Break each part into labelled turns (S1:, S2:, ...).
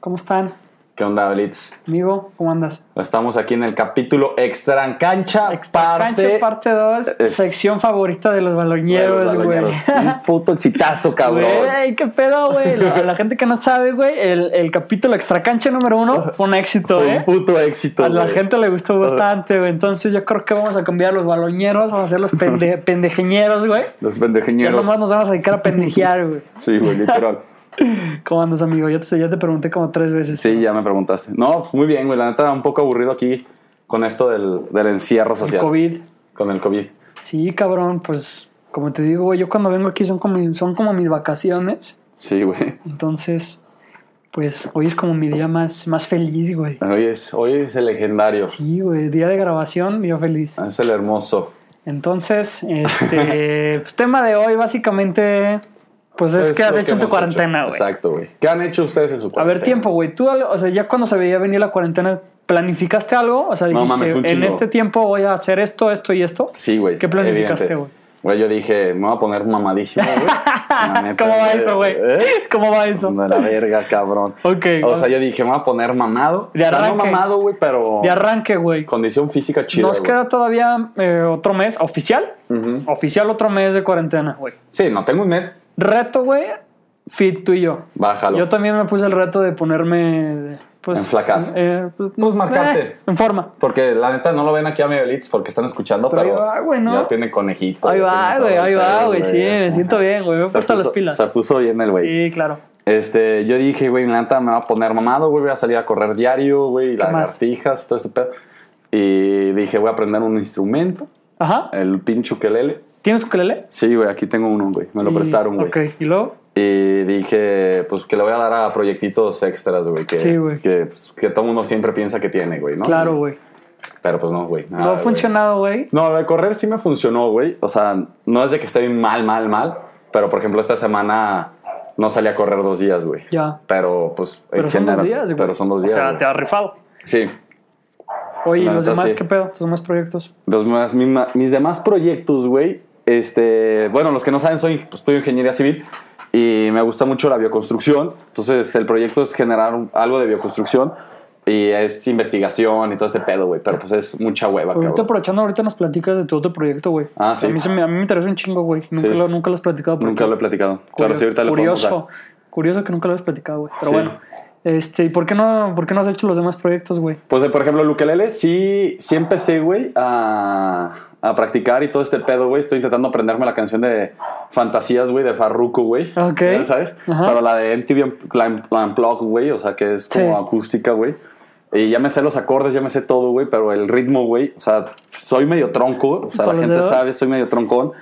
S1: ¿Cómo están?
S2: ¿Qué onda, Blitz?
S1: Amigo, ¿cómo andas?
S2: Estamos aquí en el capítulo Extra en Cancha,
S1: Extra
S2: parte...
S1: Cancha, parte 2,
S2: Es-
S1: sección favorita de los baloñeros, güey.
S2: Un puto exitazo, cabrón.
S1: Güey, qué pedo, güey. La, la gente que no sabe, güey, el, el capítulo Extra Cancha número uno fue un éxito, ¿eh?
S2: un puto éxito,
S1: A la
S2: güey.
S1: gente le gustó bastante, güey. Entonces yo creo que vamos a cambiar los baloñeros, vamos a hacer los pende pendejeñeros, güey.
S2: Los
S1: Ya
S2: pendejeñeros.
S1: nomás nos vamos a dedicar a pendejear, güey.
S2: Sí, güey, literal.
S1: ¿Cómo andas, amigo? Ya te, ya te pregunté como tres veces.
S2: Sí, ya me preguntaste. No, muy bien, güey. La neta, un poco aburrido aquí con esto del, del encierro
S1: El
S2: social.
S1: COVID.
S2: Con el COVID.
S1: Sí, cabrón, pues como te digo, güey, yo cuando vengo aquí son como, mis- son como mis vacaciones.
S2: Sí, güey.
S1: Entonces, pues hoy es como mi día más, más feliz, güey.
S2: Hoy es, hoy es el legendario.
S1: Sí, güey, día de grabación, día feliz.
S2: Es el hermoso.
S1: Entonces, este, pues tema de hoy básicamente, pues es que has hecho en tu cuarentena, güey.
S2: Exacto, güey. ¿Qué han hecho ustedes en su
S1: A
S2: cuarentena?
S1: ver, tiempo, güey. Tú, o sea, ya cuando se veía venir la cuarentena, ¿planificaste algo? O sea,
S2: No
S1: dijiste,
S2: mames,
S1: en este tiempo voy a hacer esto, esto y esto.
S2: Sí, güey.
S1: ¿Qué planificaste, güey?
S2: Güey, yo dije, me voy a poner mamadísimo, güey. Neta,
S1: ¿Cómo va eso, güey?
S2: ¿Eh?
S1: ¿Cómo va eso?
S2: De la verga, cabrón.
S1: Ok.
S2: O sea, yo dije, me voy a poner mamado.
S1: De
S2: O sea, no
S1: arranque.
S2: mamado, güey, pero
S1: De arranque, güey.
S2: condición física chida,
S1: Nos queda todavía eh, otro mes, oficial. Oficial otro mes de cuarentena, güey.
S2: Sí, no, tengo un mes.
S1: Reto, güey, fit tú y yo.
S2: Bájalo.
S1: Yo también me puse el reto de ponerme, pues...
S2: Enflacar.
S1: eh, pues,
S2: Pues marcarte.
S1: eh, en forma.
S2: Porque la neta no lo ven aquí a medio Litz porque están escuchando,
S1: Pero
S2: pero,
S1: ahí va, güey, ¿no?
S2: ya tiene conejito.
S1: Ahí va, güey, ahí va, güey. Sí, me siento bien, güey. Me he puesto las pilas.
S2: Se puso bien el güey.
S1: Sí, claro.
S2: Este, yo dije, güey, la neta me va a poner mamado, güey, voy a salir a correr diario, güey,
S1: ¿Qué más?
S2: lagartijas, todo este pedo. Y dije, voy a aprender un instrumento,
S1: Ajá.
S2: el pinche ukelele.
S1: ¿Tienes ukelele?
S2: Sí, güey, aquí tengo uno, güey, me lo
S1: Y-
S2: prestaron, güey.
S1: Ok, ¿y luego?
S2: Y dije, pues que le voy a dar a proyectitos extras, güey, que,
S1: Sí, güey.
S2: que, pues, que todo mundo siempre piensa que tiene, güey, ¿no?
S1: Claro, güey.
S2: Pero pues no, güey.
S1: ¿No ha funcionado, güey?
S2: No, de correr sí me funcionó, güey. O sea, no es de que esté mal, mal, mal. Pero, por ejemplo, esta semana no salí a correr dos días, güey.
S1: Ya.
S2: Pero, pues, en
S1: Pero son dos
S2: general-
S1: días, güey.
S2: Pero son dos días.
S1: O sea, te has rifado.
S2: Sí.
S1: Oye, ¿y los demás
S2: sí.
S1: qué pedo? ¿Tus demás proyectos?
S2: Los más- mis, mis demás proyectos, güey. Este, bueno, los que no saben, soy, pues, estudio ingeniería civil y me gusta mucho la bioconstrucción. Entonces, el proyecto es generar un- algo de bioconstrucción y es investigación y todo este pedo, güey. Pero, pues, es mucha hueva,
S1: Ahorita
S2: cabrón.
S1: aprovechando, ahorita nos platicas de tu otro proyecto, güey.
S2: Ah, sí.
S1: A mí, se me, a mí me interesa un chingo, güey. Nunca,
S2: Sí.
S1: lo, nunca lo has platicado.
S2: Nunca lo he platicado.
S1: Curio-
S2: Claro, sí, ahorita
S1: curioso,
S2: dar.
S1: curioso que nunca lo has platicado, güey. Pero
S2: Sí.
S1: bueno, este, ¿y por qué no, por qué no has hecho los demás proyectos, güey?
S2: Pues, por ejemplo, el ukelele sí, sí empecé, güey, a, a practicar y todo este pedo, güey. Estoy intentando aprenderme la canción de Fantasías, güey, de Farruko, güey.
S1: Ok.
S2: ¿Ya ¿Sabes?
S1: Ajá.
S2: Pero la de MTV Unpl- Unplugged, güey, o sea, que es como
S1: Sí.
S2: acústica, güey. Y ya me sé los acordes, ya me sé todo, güey, pero el ritmo, güey, o sea, soy medio tronco, o sea,
S1: ¿Con
S2: la gente
S1: dedos?
S2: sabe, soy medio troncón.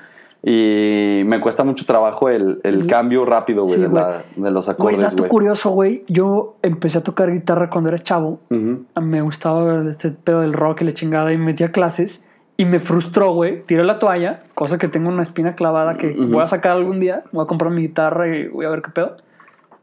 S2: Y me cuesta mucho trabajo el, el cambio rápido, güey,
S1: Sí,
S2: de,
S1: güey.
S2: de los
S1: Güey,
S2: acordes,
S1: dato
S2: güey.
S1: curioso, güey. Yo empecé a tocar guitarra cuando era chavo.
S2: Ujú.
S1: Me gustaba este pedo del rock y la chingada y me metí a clases. Y me frustró, güey. Tiré la toalla, cosa que tengo una espina clavada que
S2: Ujú.
S1: voy a sacar algún día. Voy a comprar mi guitarra y voy a ver qué pedo.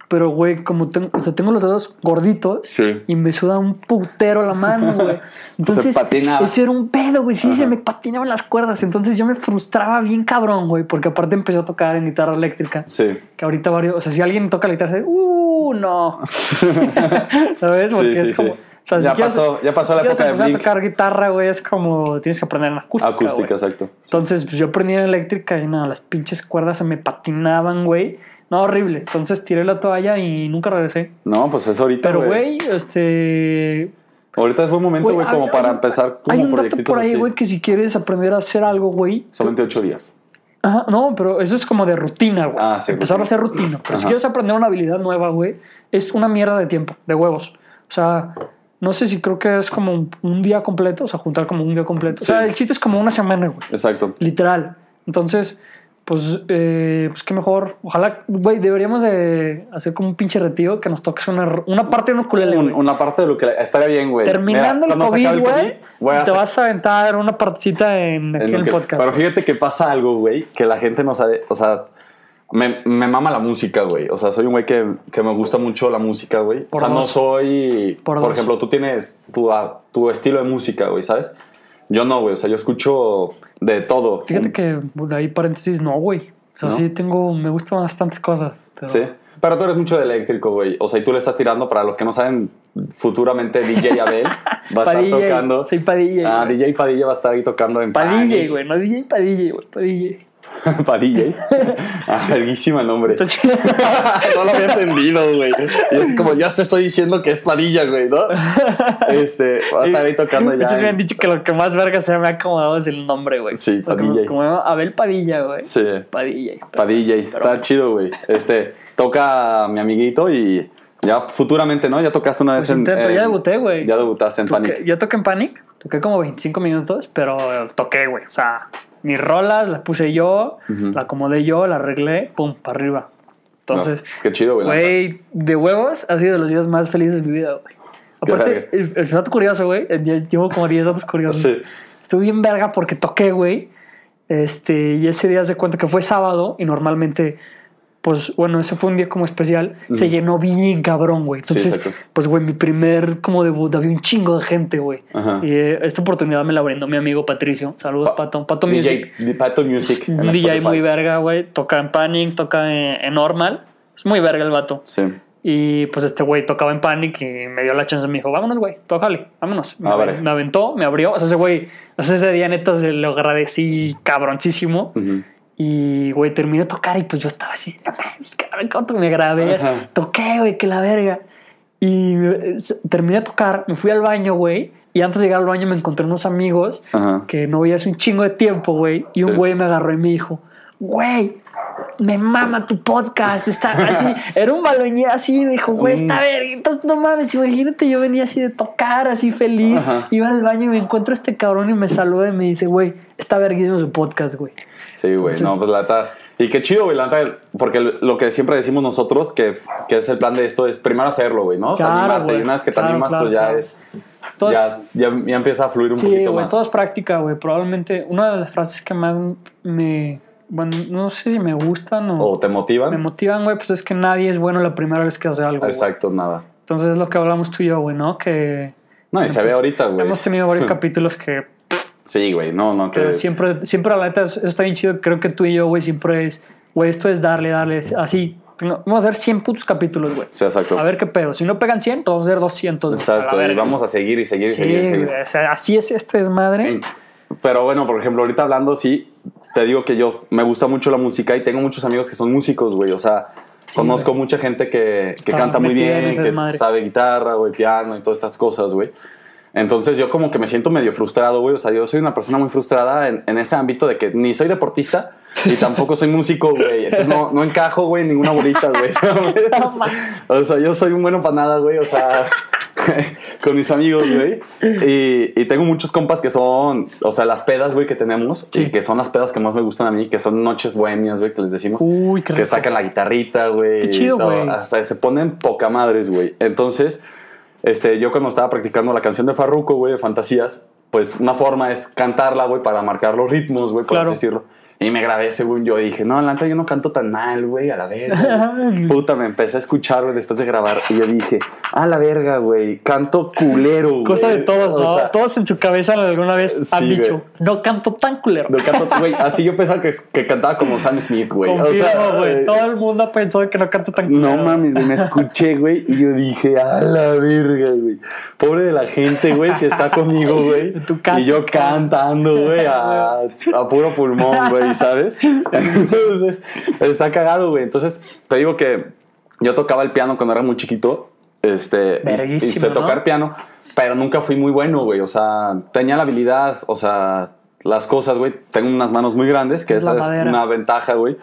S1: Pero, güey, como tengo, o sea, tengo los dedos gorditos
S2: Sí.
S1: y me suda un putero la mano, güey. Entonces,
S2: patinaba.
S1: eso era un pedo, güey. Sí,
S2: Ajá.
S1: se me patinaban las cuerdas. Entonces yo me frustraba bien cabrón, güey. Porque aparte empecé a tocar en guitarra eléctrica.
S2: Sí.
S1: Que ahorita varios, o sea, si alguien toca la guitarra, dice, uh, no. ¿Sabes? Porque
S2: Sí, sí,
S1: es como.
S2: Sí.
S1: O sea,
S2: Ya
S1: si quieres-
S2: pasó- ya pasó
S1: si
S2: la época de Blink.
S1: a tocar guitarra, güey, es como tienes que aprender en acústica.
S2: Acústica,
S1: güey.
S2: exacto.
S1: Entonces, pues yo aprendí en eléctrica y nada, las pinches cuerdas se me patinaban, güey. No, horrible. Entonces tiré la toalla y nunca regresé.
S2: No, pues es ahorita,
S1: Pero, güey, este.
S2: Ahorita es buen momento,
S1: güey, hay-
S2: como para
S1: hay-
S2: empezar
S1: Hay
S2: como
S1: un dato
S2: proyectitos
S1: por ahí, güey, que si quieres aprender a hacer algo, güey.
S2: Solamente ocho días.
S1: Ajá, no, pero eso es como de rutina, güey.
S2: Ah, sí,
S1: Empezar a hacer rutina. Pero si quieres aprender una habilidad nueva, güey, es una mierda de tiempo, de huevos. O sea, no sé si creo que es como un, un día completo, o sea, juntar como un día completo. O sea, el chiste es como una semana, güey.
S2: Exacto.
S1: Literal. Entonces, pues, eh, pues qué mejor. Ojalá, güey, deberíamos de hacer como un pinche retiro que nos toques una, una parte de un ukulele,
S2: Un- una parte de lo que estaría bien, güey.
S1: Terminando
S2: Mira,
S1: el COVID, güey, te vas a aventar una partecita en aquí
S2: en
S1: el podcast.
S2: Pero fíjate que pasa algo, güey, que la gente no sabe, o sea, me, me mama la música, güey. O sea, soy un güey que, que me gusta mucho la música, güey. O sea, no
S1: dos.
S2: soy,
S1: Por
S2: por, ejemplo, tú tienes tu, ah, tu estilo de música, güey, ¿sabes? Yo no, güey, o sea, yo escucho de todo.
S1: Fíjate
S2: Un-
S1: que, bueno, ahí paréntesis, no, güey. O sea,
S2: ¿No?
S1: sí tengo, me gustan bastantes cosas. Pero,
S2: Sí. Pero tú eres mucho de eléctrico, güey. O sea, y tú le estás tirando, para los que no saben, futuramente DJ Abel va a estar
S1: DJ,
S2: tocando.
S1: soy pa' DJ,
S2: Ah,
S1: güey.
S2: DJ Padilla va a estar ahí tocando en
S1: Pa'
S2: Panic.
S1: DJ, güey. No DJ, pa' DJ, güey. Pa' DJ.
S2: pa' DJ. Ah, verguísima el nombre. No lo había entendido, güey. Y es como, ya te estoy diciendo que es Padilla, güey, ¿no? Este, va a estar ahí tocando ya.
S1: Muchos me han
S2: en-
S1: dicho que lo que más verga se me ha acomodado es el nombre, güey.
S2: Sí, Padilla.
S1: Como, como Abel Padilla, güey.
S2: Sí.
S1: Padilla.
S2: Pa' DJ. Está chido, güey. Este, toca a mi amiguito y ya futuramente, ¿no? Ya tocaste una vez
S1: Pues intento, ya debuté, güey.
S2: Ya debutaste en Panic.
S1: Yo toqué en Panic, toqué como 25 minutos, pero toqué, güey. O sea, mis rolas las puse yo, la acomodé yo, la arreglé, pum, para arriba. Entonces,
S2: No, qué chido, güey.
S1: de huevos ha sido de los días más felices de mi vida, güey. Aparte, el, el dato curioso, güey, llevo como 10 datos curiosos.
S2: Sí.
S1: Estuve bien verga porque toqué, güey. Este, y ese día se cuenta que fue sábado y normalmente, pues bueno, ese fue un día como especial. Se
S2: Ujú.
S1: llenó bien cabrón, güey.
S2: Sí,
S1: Entonces,
S2: exacto.
S1: pues güey, mi primer como debut, había un chingo de gente, güey.
S2: Ajá.
S1: Y eh, esta oportunidad me la brindó mi amigo Patricio. Saludos,
S2: Pa-
S1: Pato. Pato Music.
S2: DJ, Pato Music. en
S1: Un DJ muy verga, güey. Toca en Panic, toca en, en Normal. Es muy verga el vato.
S2: Sí.
S1: Y pues este güey tocaba en Panic y me dio la chance. Me dijo, vámonos, güey, tócale, vámonos. Me,
S2: Ah, vale.
S1: me aventó, me abrió. O sea, ese güey, o sea, ese día neta se lo agradecí cabroncísimo.
S2: Ujú.
S1: Y, güey, terminé de tocar y pues yo estaba así, no mames, cabrón, ¿cuánto me grabé?
S2: Ajá.
S1: Toqué, güey, que la verga. Y eh, terminé de tocar, me fui al baño, güey. Y antes de llegar al baño me encontré unos amigos
S2: Ajá.
S1: que no veía hace un chingo de tiempo, güey. Y un
S2: Sí.
S1: güey me agarró y me dijo, güey, me mama tu podcast. Está así, era un baloñé así. Me dijo, güey, está
S2: Mm.
S1: verga. Entonces, no mames, imagínate, yo venía así de tocar, así feliz.
S2: Ajá.
S1: Iba al baño y me encuentro a este cabrón y me saluda y me dice, güey, está verguísimo su podcast, güey.
S2: Sí, güey,
S1: Entonces-
S2: no, pues la neta. Y qué chido, güey, la neta, porque lo que siempre decimos nosotros, que, que es el plan de esto, es primero hacerlo, güey, ¿no? O sea,
S1: Claro,
S2: animarte.
S1: güey.
S2: Y una vez que te
S1: Claro,
S2: animas,
S1: claro,
S2: pues ya
S1: claro.
S2: es. Ya, ya, ya empieza a fluir un
S1: Sí,
S2: poquito
S1: güey,
S2: más.
S1: todo es práctica, güey. Probablemente una de las frases que más me. Bueno, no sé si me gustan o,
S2: O te motivan.
S1: me motivan, güey, pues es que nadie es bueno la primera vez que hace algo.
S2: Exacto, nada.
S1: Entonces es lo que hablamos tú y yo, güey, ¿no? Que.
S2: No, y
S1: bueno,
S2: se ve ahorita, güey.
S1: Hemos tenido varios capítulos que,
S2: Sí, güey, no, no,
S1: que. siempre, siempre la neta, eso está bien chido. Creo que tú y yo, güey, siempre es, güey, esto es darle, darle, así. Vamos a hacer 100 putos capítulos, güey.
S2: Sí, exacto.
S1: A ver qué pedo. Si no pegan 100, pues vamos a hacer 200. güey, a
S2: Exacto, y vamos a seguir y seguir y
S1: Sí,
S2: seguir y seguir.
S1: güey, o sea, así es este desmadre.
S2: Pero bueno, por ejemplo, ahorita hablando, sí, te digo que yo me gusta mucho la música y tengo muchos amigos que son músicos, güey. O sea, conozco mucha gente que, que canta muy bien, que sabe guitarra, güey, piano y todas estas cosas, güey. Entonces yo como que me siento medio frustrado, güey. O sea, yo soy una persona muy frustrada en, en ese ámbito de que ni soy deportista y tampoco soy músico, güey. Entonces no, no encajo, güey, en ninguna bolita, güey. O sea, yo soy un bueno para nada, güey. O sea, con mis amigos, güey. Y, y tengo muchos compas que son, o sea, las pedas, güey, que tenemos.
S1: Sí.
S2: Y que son las pedas que más me gustan a mí, que son noches bohemias, güey, que les decimos.
S1: Uy, qué
S2: que
S1: rico.
S2: sacan la guitarrita, güey.
S1: Qué chido, güey.
S2: Hasta se ponen poca madres, güey. Entonces, este, yo cuando estaba practicando la canción de Farruko, güey, de Fantasías, pues una forma es cantarla, güey, para marcar los ritmos, güey, por
S1: Claro.
S2: así decirlo. Y me grabé según yo y dije, no, la neta yo no canto tan mal, güey, a la verga. güey". Puta, me empecé a escuchar, güey, después de grabar y yo dije, a la verga, güey, canto culero, güey.
S1: Cosa de todos,
S2: O
S1: ¿no?
S2: sea,
S1: todos en su cabeza alguna vez han
S2: Sí,
S1: dicho,
S2: güey.
S1: no canto tan culero.
S2: no canto, güey, así yo pensaba que, que cantaba como Sam Smith, güey. O sea,
S1: güey.
S2: eh,
S1: Todo el mundo pensado que no canto tan culero.
S2: No mames, güey, me escuché, güey, y yo dije, a la verga, güey. Pobre de la gente, güey, que está conmigo, güey.
S1: En tu casa,
S2: Y yo cantando, güey, a, a puro pulmón, güey, ¿sabes? Entonces, está cagado, güey. Entonces, te digo que yo tocaba el piano cuando era muy chiquito. Este, y- sé tocar
S1: ¿no?
S2: piano, pero nunca fui muy bueno, güey. O sea, tenía la habilidad, o sea, las cosas, güey. Tengo unas manos muy grandes, que esa es una ventaja, güey.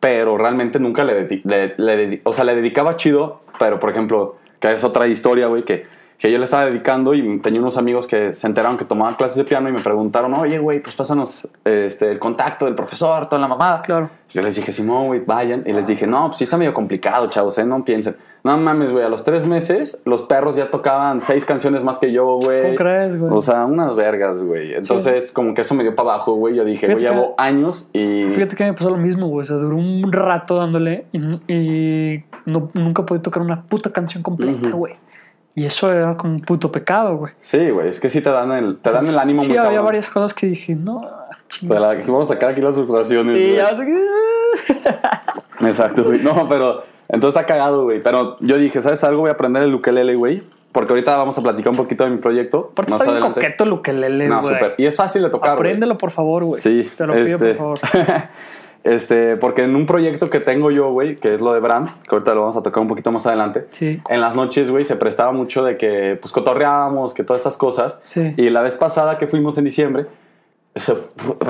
S2: Pero realmente nunca le, le, le o sea, le dedicaba chido, pero por ejemplo, que es otra historia, güey, que, que yo le estaba dedicando y tenía unos amigos que se enteraron que tomaban clases de piano y me preguntaron, oye, güey, pues pásanos este, el contacto del profesor, toda la mamada.
S1: Claro.
S2: Yo les dije, Simón, güey, vayan. Y les dije, no, pues sí está medio complicado, chavos, ¿eh? No piensen. No mames, güey, a los tres meses los perros ya tocaban seis canciones más que yo, güey.
S1: ¿Cómo crees, güey?
S2: O sea, unas vergas, güey. Entonces, como que eso me dio para abajo, güey. Yo dije, güey, llevo años y...
S1: Fíjate que me pasó lo mismo, güey. O sea, duró un rato dándole y, y no, nunca pude tocar una puta canción completa, güey. Y eso era como un puto pecado, güey.
S2: Sí, güey, es que sí te dan el, te dan el ánimo
S1: sí,
S2: muy
S1: había
S2: cabrón.
S1: varias cosas que dije, no,
S2: Pero la- vamos a sacar aquí las frustraciones.
S1: Y
S2: güey.
S1: ya,
S2: Exacto, güey. No, pero Entonces está cagado, güey. Pero yo dije, ¿sabes algo? Voy a aprender el ukelele, güey. Porque ahorita vamos a platicar un poquito de mi proyecto.
S1: Aparte
S2: más
S1: está bien
S2: adelante.
S1: coqueto el ukelele,
S2: No,
S1: güey.
S2: súper. Y es fácil de tocar, güey.
S1: Apréndelo, por favor, güey.
S2: Sí.
S1: Te lo pido,
S2: este,
S1: por favor.
S2: este, porque en un proyecto que tengo yo, güey, que es lo de Brand, que ahorita lo vamos a tocar un poquito más adelante.
S1: Sí.
S2: En las noches, güey, se prestaba mucho de que, pues, cotorreábamos, que todas estas cosas.
S1: Sí.
S2: Y la vez pasada que fuimos en diciembre, se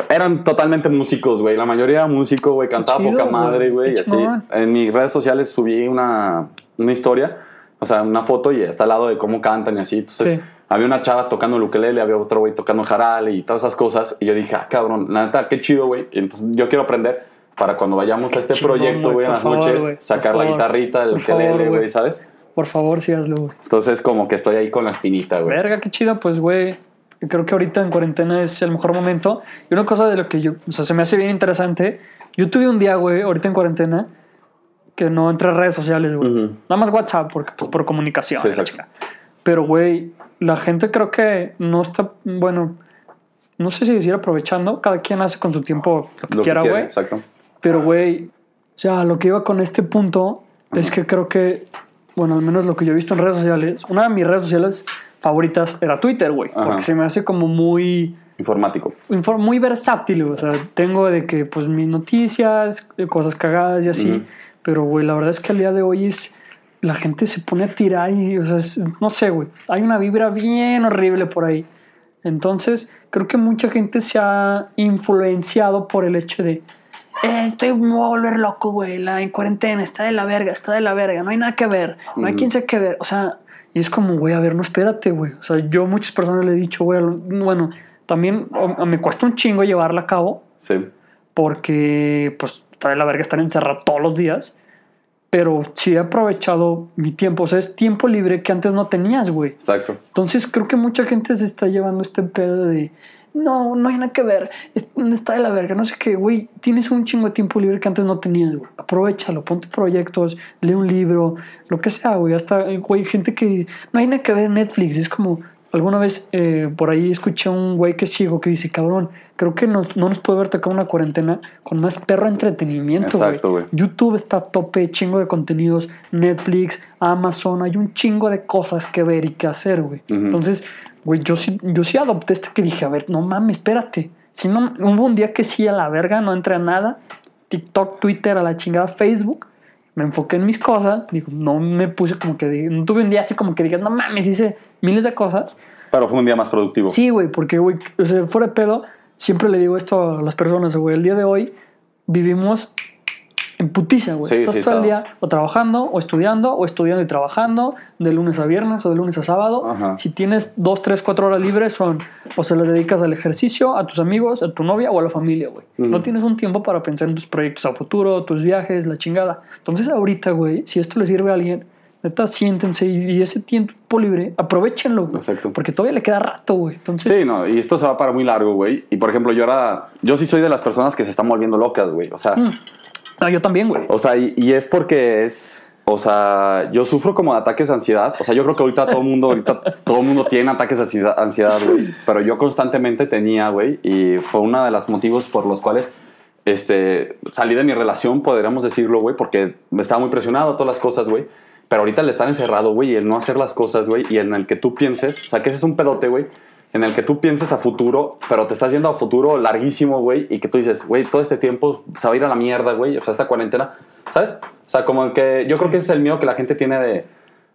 S2: eran totalmente músicos, güey. La mayoría era músico, güey. Cantaba
S1: chido,
S2: poca madre, güey. Y así. En mis redes sociales subí una, una historia, o sea, una foto y está al lado de cómo cantan y así. Entonces,
S1: Sí.
S2: Había una chava tocando el ukelele, había otro güey tocando el jarale y todas esas cosas. Y yo dije, ah, cabrón, la neta, qué chido, güey. Entonces yo quiero aprender para cuando vayamos a este
S1: chingón,
S2: proyecto,
S1: güey,
S2: en las
S1: favor,
S2: noches,
S1: por
S2: sacar la
S1: favor.
S2: guitarrita, el ukelele,
S1: güey.
S2: ¿sabes?
S1: Por favor, sí hazlo, güey.
S2: Entonces, como que estoy ahí con la espinita, güey.
S1: Verga, qué chido, pues, güey. Creo que ahorita en cuarentena es el mejor momento. Y una cosa de lo que yo, o sea, se me hace bien interesante. Yo tuve un día, güey, ahorita en cuarentena, que no entré a redes sociales, güey.
S2: Ujú.
S1: Nada más WhatsApp, porque, pues, por comunicación.
S2: Sí.
S1: Pero, güey, la gente creo que no está, bueno, no sé si decir aprovechando. Cada quien hace con su tiempo lo que
S2: Lo
S1: quiera, güey.
S2: Exacto.
S1: Pero, güey, o sea, lo que iba con este punto es que creo que, bueno, al menos lo que yo he visto en redes sociales, una de mis redes sociales favoritas era Twitter, güey. Porque se me hace como muy,
S2: Informático.
S1: infor- muy versátil. O sea, tengo de que, pues, mis noticias, cosas cagadas y así. Pero, güey, la verdad es que al día de hoy es. La gente se pone a tirar y, o sea, es- no sé, güey. Hay una vibra bien horrible por ahí. Entonces, creo que mucha gente se ha influenciado por el hecho de. "Eh, estoy me voy a volver loco, güey. La en cuarentena está de la verga, está de la verga. No hay nada que ver. No hay quien sé qué ver. O sea, y es como, güey, a ver, no espérate, güey. O sea, yo a muchas personas le he dicho, güey, bueno, también o- me cuesta un chingo llevarla a cabo
S2: Sí.
S1: porque pues está de la verga estar encerrado todos los días. Pero sí he aprovechado mi tiempo. O sea, es tiempo libre que antes no tenías, güey.
S2: Exacto.
S1: Entonces creo que mucha gente se está llevando este pedo de no, no hay nada que ver, es- está de la verga, no sé qué, güey, tienes un chingo de tiempo libre que antes no tenías, güey, aprovechalo, ponte proyectos, lee un libro, lo que sea, güey, hasta, güey, gente que no hay nada que ver en Netflix, es como, alguna vez eh, por ahí escuché a un güey que es ciego que dice, cabrón, creo que nos- no nos puede haber tocado una cuarentena con más perro entretenimiento, güey.
S2: Exacto, güey.
S1: YouTube está a tope, chingo de contenidos, Netflix, Amazon, hay un chingo de cosas que ver y que hacer, güey. Entonces, güey, yo sí, yo sí adopté este que dije, a ver, no mames, espérate. Si no, hubo un día que sí a la verga, no entré a nada. TikTok, Twitter, a la chingada, Facebook. Me enfoqué en mis cosas. Digo, no me puse como que, no tuve un día así como que digas, no mames, hice miles de cosas.
S2: Pero fue un día más productivo.
S1: Sí, güey, porque, güey, o sea, fuera de pedo, siempre le digo esto a las personas, güey. El día de hoy vivimos en putiza, güey.
S2: Sí,
S1: Estás
S2: sí,
S1: todo el día o trabajando, o estudiando, o estudiando y trabajando, de lunes a viernes o de lunes a sábado.
S2: Ajá.
S1: Si tienes dos, tres, cuatro horas libres, son o se las dedicas al ejercicio, a tus amigos, a tu novia o a la familia, güey.
S2: Ujú.
S1: No tienes un tiempo para pensar en tus proyectos a futuro, tus viajes, la chingada. Entonces, ahorita, güey, si esto le sirve a alguien, neta, siéntense y, y ese tiempo libre, aprovechenlo, güey.
S2: Exacto.
S1: Porque todavía le queda rato, güey. Entonces,
S2: Sí, no, y esto se va para muy largo, güey. Y por ejemplo, yo ahora, yo sí soy de las personas que se están volviendo locas, güey. O sea,
S1: Mm. No, yo también, güey.
S2: o sea, y, es porque es, o sea, yo sufro como de ataques de ansiedad. O sea, yo creo que ahorita todo el mundo, ahorita todo mundo tiene ataques de ansiedad, güey. Pero yo constantemente tenía, güey, y fue uno de los motivos por los cuales, este, salí de mi relación, podríamos decirlo, güey, porque me estaba muy presionado, todas las cosas, güey. Pero ahorita el estar encerrado, güey, y el no hacer las cosas, güey, y en el que tú pienses, o sea, que ese es un pedote, güey, en el que tú pienses a futuro, pero te estás yendo a futuro larguísimo, güey, y que tú dices, güey, todo este tiempo se va a ir a la mierda, güey, o sea, esta cuarentena, ¿sabes? O sea, como que yo creo que ese es el miedo que la gente tiene de,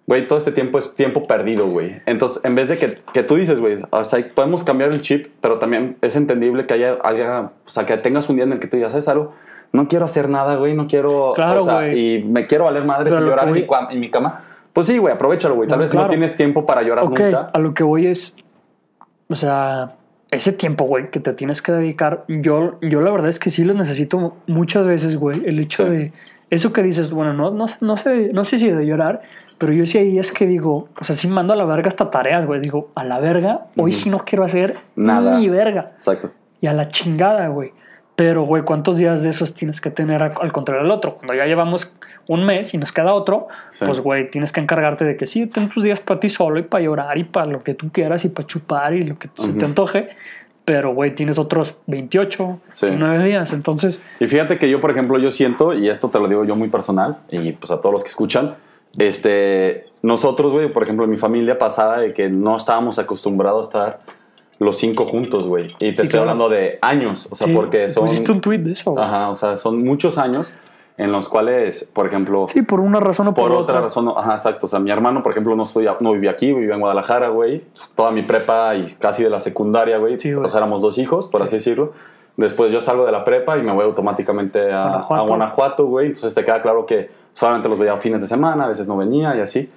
S2: güey, todo este tiempo es tiempo perdido, güey. Entonces, en vez de que, que tú dices, güey, o sea, podemos cambiar el chip, pero también es entendible que haya, haya, o sea, que tengas un día en el que tú digas, ¿sabes algo? No quiero hacer nada, güey, no quiero,
S1: Claro,
S2: o sea,
S1: güey.
S2: y me quiero valer madres
S1: Pero
S2: y
S1: lo
S2: llorar en mi, en mi cama. Pues sí, güey, aprovechalo, güey. Tal
S1: No,
S2: vez
S1: claro.
S2: no tienes tiempo para llorar
S1: Ok,
S2: nunca.
S1: a lo que voy es, o sea, ese tiempo, güey, que te tienes que dedicar, yo, yo la verdad es que sí lo necesito muchas veces, güey, el hecho
S2: Sí.
S1: de, eso que dices, bueno, no, no, no, sé, no sé si de llorar, pero yo sí hay días que digo, o sea, sí mando a la verga hasta tareas, güey, digo, a la verga, hoy sí no quiero hacer
S2: Nada.
S1: ni verga,
S2: Exacto.
S1: y a la chingada, güey. Pero, güey, ¿cuántos días de esos tienes que tener al contrario del otro? Cuando ya llevamos un mes y nos queda otro,
S2: Sí.
S1: pues, güey, tienes que encargarte de que sí, ten tus días para ti solo y para llorar y para lo que tú quieras y para chupar y lo que se te antoje. pero, güey, tienes otros 28,
S2: Sí.
S1: 29 días. Entonces,
S2: Y fíjate que yo, por ejemplo, yo siento, y esto te lo digo yo muy personal, y pues a todos los que escuchan, este, nosotros, güey, por ejemplo, en mi familia pasaba de que no estábamos acostumbrados a estar los cinco juntos, güey. Y te
S1: Sí,
S2: estoy
S1: claro.
S2: hablando de años, o sea,
S1: sí,
S2: porque son...
S1: Pusiste un tweet de eso, güey.
S2: Ajá, o sea, son muchos años en los cuales, por ejemplo,
S1: Sí, por una razón o por,
S2: por otra
S1: otra.
S2: razón, ajá, exacto. O sea, mi hermano, por ejemplo, no, estoy, no vivía aquí, vivía en Guadalajara, güey. Toda mi prepa y casi de la secundaria, güey.
S1: Sí,
S2: o sea, éramos dos hijos, por así decirlo. Después yo salgo de la prepa y me voy automáticamente a
S1: Guanajuato,
S2: güey. Entonces te queda claro que solamente los veía fines de semana, a veces no venía y así.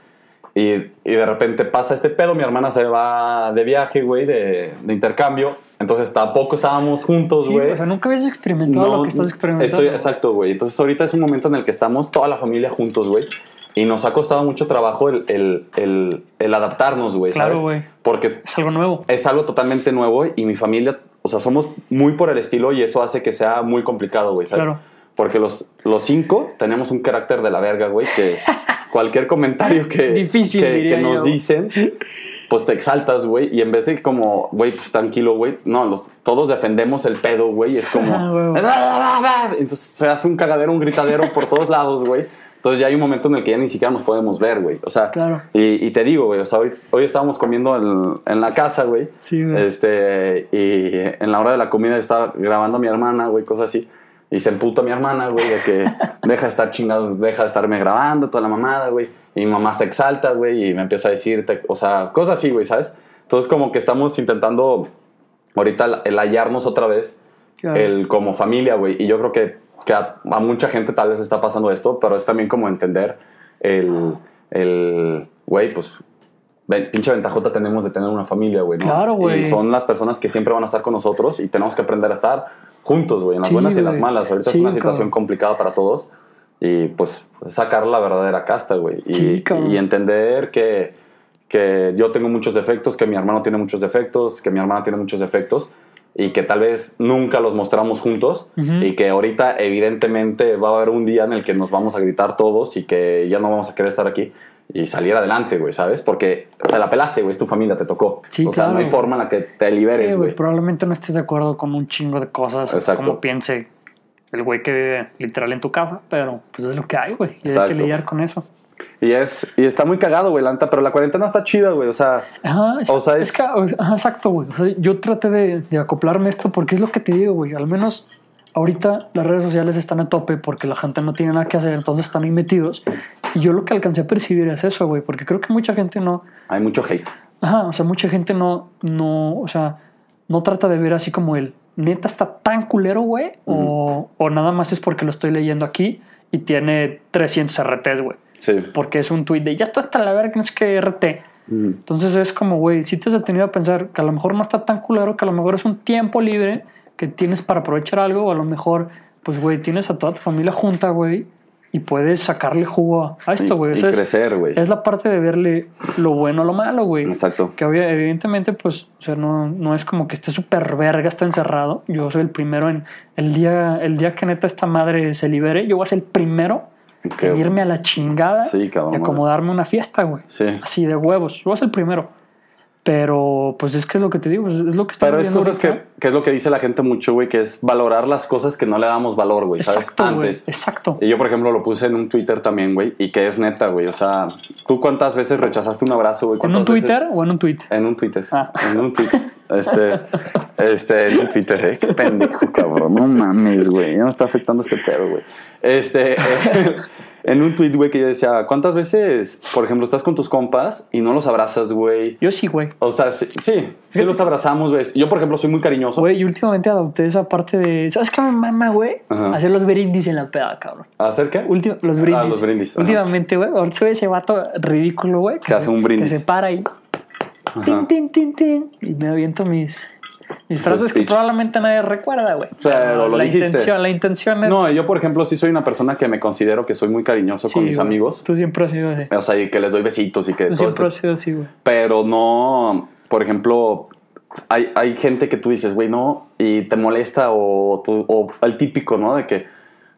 S2: Y, y de repente pasa este pedo, mi hermana se va de viaje, güey, de, de intercambio. Entonces tampoco estábamos juntos,
S1: Sí,
S2: güey.
S1: o sea, nunca habías experimentado lo que estás experimentando.
S2: Estoy, exacto, güey. Entonces ahorita es un momento en el que estamos toda la familia juntos, güey. Y nos ha costado mucho trabajo el, el, el, el adaptarnos, güey.
S1: Claro, güey.
S2: Porque
S1: Es algo nuevo.
S2: es algo totalmente nuevo y mi familia, o sea, somos muy por el estilo y eso hace que sea muy complicado, güey, ¿sabes?
S1: Claro.
S2: Porque los, los cinco tenemos un carácter de la verga, güey, que cualquier comentario que,
S1: Difícil,
S2: que, nos
S1: yo.
S2: dicen, pues te exaltas, güey, y en vez de como, güey, pues tranquilo, güey, no, los, todos defendemos el pedo, güey, es como...
S1: Huevo.
S2: Entonces se hace un cagadero, un gritadero por todos lados, güey. Entonces ya hay un momento en el que ya ni siquiera nos podemos ver, güey. O sea,
S1: Claro.
S2: y, y te digo, güey, o sea, hoy, hoy estábamos comiendo en, en la casa, güey.
S1: Sí, güey.
S2: Este, y en la hora de la comida yo estaba grabando a mi hermana, güey, cosas así. Y se emputa mi hermana, güey, de que deja de estar chingado, deja de estarme grabando, toda la mamada, güey. Y mi mamá se exalta, güey, y me empieza a decirte, o sea, cosas así, güey, ¿sabes? Entonces como que estamos intentando ahorita el hallarnos otra vez,
S1: Claro.
S2: el como familia, güey. Y yo creo que, que a, a mucha gente tal vez está pasando esto, pero es también como entender el, el güey, pues, pinche ventajota tenemos de tener una familia, güey, ¿no?
S1: Claro, güey.
S2: Y son las personas que siempre van a estar con nosotros y tenemos que aprender a estar juntos, güey, en las
S1: Sí,
S2: buenas y en las malas. Ahorita
S1: Sí,
S2: es una situación
S1: cabrón.
S2: complicada para todos y pues sacar la verdadera casta, güey. Y,
S1: Sí,
S2: y entender que, que yo tengo muchos defectos, que mi hermano tiene muchos defectos, que mi hermana tiene muchos defectos y que tal vez nunca los mostramos juntos
S1: Ujú.
S2: y que ahorita evidentemente va a haber un día en el que nos vamos a gritar todos y que ya no vamos a querer estar aquí y salir adelante, güey, ¿sabes? Porque te la pelaste, güey, es tu familia, te tocó.
S1: Sí,
S2: o sea, no hay forma en la que te liberes,
S1: Sí,
S2: güey.
S1: güey, probablemente no estés de acuerdo con un chingo de cosas,
S2: Exacto.
S1: como piense el güey que vive literal en tu casa, pero pues es lo que hay, güey, y hay que lidiar con eso.
S2: y, es, y está muy cagado, güey, la pero la cuarentena está chida, güey, o sea,
S1: Ajá, es,
S2: O sea,
S1: es
S2: es-
S1: que, ajá, exacto, güey. O sea, yo traté de, de acoplarme esto porque es lo que te digo, güey. Al menos ahorita las redes sociales están a tope porque la gente no tiene nada que hacer, entonces están ahí metidos. Y yo lo que alcancé a percibir es eso, güey, porque creo que mucha gente no,
S2: hay mucho hate.
S1: Ajá, o sea, mucha gente no, no, o sea, no trata de ver así como el neta está tan culero, güey, o, o nada más es porque lo estoy leyendo aquí y tiene 300 RTs, güey,
S2: Sí.
S1: porque es un tweet de ya está hasta la verga, no sé qué RT. Entonces es como, güey, si te has detenido a pensar que a lo mejor no está tan culero, que a lo mejor es un tiempo libre que tienes para aprovechar algo, o a lo mejor, pues, güey, tienes a toda tu familia junta, güey, y puedes sacarle jugo a esto, güey.
S2: Y, crecer, güey.
S1: es la parte de verle lo bueno a lo malo, güey.
S2: Exacto.
S1: Que evidentemente, pues, o sea, no, no es como que esté súper verga, está encerrado. Yo soy el primero en el día, el día que neta esta madre se libere, yo voy a ser el primero
S2: Que-
S1: en irme a la chingada
S2: Sí, cabrón,
S1: y acomodarme una fiesta, güey.
S2: Sí.
S1: Así de huevos. Yo voy a ser el primero. Pero, pues es que es lo que te digo, es, es lo que estamos
S2: Pero es cosas que, que es lo que dice la gente mucho, güey, que es valorar las cosas que no le damos valor, güey, ¿sabes?
S1: Exacto, güey.
S2: Antes.
S1: Exacto.
S2: Y yo, por ejemplo, lo puse en un Twitter también, güey, y que es neta, güey. O sea, ¿tú cuántas veces rechazaste un abrazo, güey?
S1: ¿En
S2: ¿Cuántas
S1: un Twitter
S2: veces-
S1: o en un tweet?
S2: En un Twitter.
S1: Ah.
S2: En un Twitter. Este, este, en un Twitter, ¿eh? Qué pendejo, cabrón. No mames, güey. Ya me está afectando este pedo, güey. Este, en un tweet, güey, que yo decía, ¿cuántas veces, por ejemplo, estás con tus compas y no los abrazas, güey?
S1: Yo sí, güey.
S2: O sea, sí, sí, sí los abrazamos, güey. Yo, por ejemplo, soy muy cariñoso.
S1: Güey, yo últimamente adopté esa parte de. ¿Sabes qué me mama, güey? Hacer los brindis en la peda, cabrón.
S2: ¿Hacer qué?
S1: Los brindis.
S2: Ah, los brindis.
S1: Últimamente, güey. Ahorita soy ese vato ridículo, güey.
S2: Que hace
S1: se-
S2: un brindis.
S1: Que se para y. Tin, tin, tin, tin. Y me aviento mis. Mis frases que probablemente nadie recuerda, güey.
S2: Pero lo
S1: la
S2: dijiste.
S1: intención, la intención es.
S2: No, yo, por ejemplo, sí soy una persona que me considero que soy muy cariñoso con mis
S1: güey.
S2: amigos.
S1: Tú siempre has sido así.
S2: O sea, y que les doy besitos y que
S1: Tú
S2: todo
S1: siempre has
S2: esto.
S1: sido así, güey.
S2: Pero no, por ejemplo, hay, hay gente que tú dices, güey, no, y te molesta o, tú- o el típico, ¿no? De que,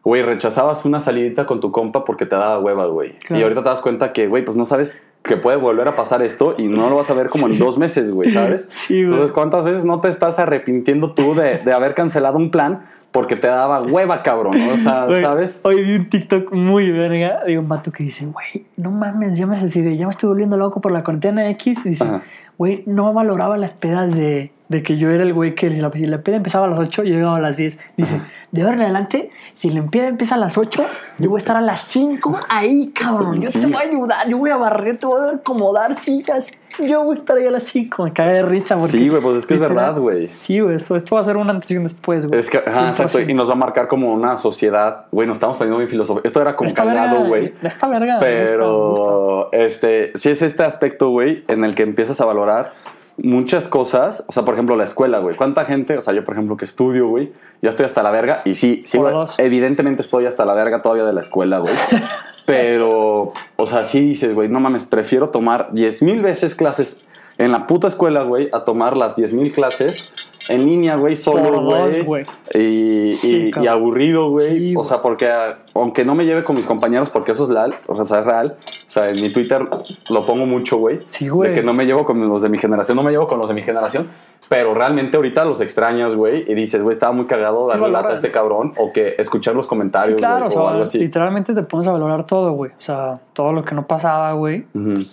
S2: güey, rechazabas una salidita con tu compa porque te daba hueva, güey.
S1: Claro.
S2: Y ahorita te das cuenta que, güey, pues no sabes que puede volver a pasar esto y no lo vas a ver como en dos meses, güey, ¿sabes?
S1: Sí, güey.
S2: Entonces, ¿cuántas veces no te estás arrepintiendo tú de, de haber cancelado un plan porque te daba hueva, cabrón? ¿no? O sea,
S1: Güey,
S2: ¿sabes?
S1: Hoy vi un TikTok muy verga de un vato que dice, güey, no mames, ya me ya me estoy volviendo loco por la cuarentena X. Y dice,
S2: Ajá.
S1: güey, no valoraba las pedas de, de que yo era el güey que si la, si la peda empezaba a las 8, yo llegaba a las 10. Dice, de ahora en adelante, si la peda empieza a las 8, yo voy a estar a las 5 ahí, cabrón. Yo
S2: Sí.
S1: te voy a ayudar, yo voy a barrer, te voy a acomodar, chicas. Yo voy a estar ahí a las 5. Me cagué de risa. Porque,
S2: Sí, güey, pues es que es
S1: literal-
S2: verdad, güey.
S1: Sí, güey, esto, esto va a ser un antes y un después, güey.
S2: Es que, ajá, exacto, y
S1: 100%.
S2: nos va a marcar como una sociedad. Güey, nos estamos poniendo muy filosóficos. Esto era como cagado, güey.
S1: Esta verga. me gusta, me gusta.
S2: Pero, este, sí es este aspecto, güey, en el que empiezas a valorar muchas cosas. O sea, por ejemplo, la escuela, güey. ¿Cuánta gente, o sea, yo, por ejemplo, que estudio, güey, ya estoy hasta la verga. Y sí, sí, güey, evidentemente estoy hasta la verga todavía de la escuela, güey. Pero, o sea, sí dices, güey, no mames, prefiero tomar 10 mil veces clases en la puta escuela, güey, a tomar las 10 mil clases en línea, güey, solo, güey. Y,
S1: Sí,
S2: y- aburrido, güey.
S1: Sí,
S2: o sea, porque ah, aunque no me lleve con mis compañeros, porque eso es real, o sea, es real. O sea, en mi Twitter lo pongo mucho, güey.
S1: Sí, güey.
S2: De que no me llevo con los de mi generación, no me llevo con los de mi generación. Pero realmente ahorita los extrañas, güey. Y dices, güey, estaba muy cagado darle lata a este cabrón. O que escuchar los comentarios,
S1: claro,
S2: güey,
S1: o
S2: o
S1: sea,
S2: algo así.
S1: literalmente te pones a valorar todo, güey. O sea, todo lo que no pasaba, güey.
S2: Ujú.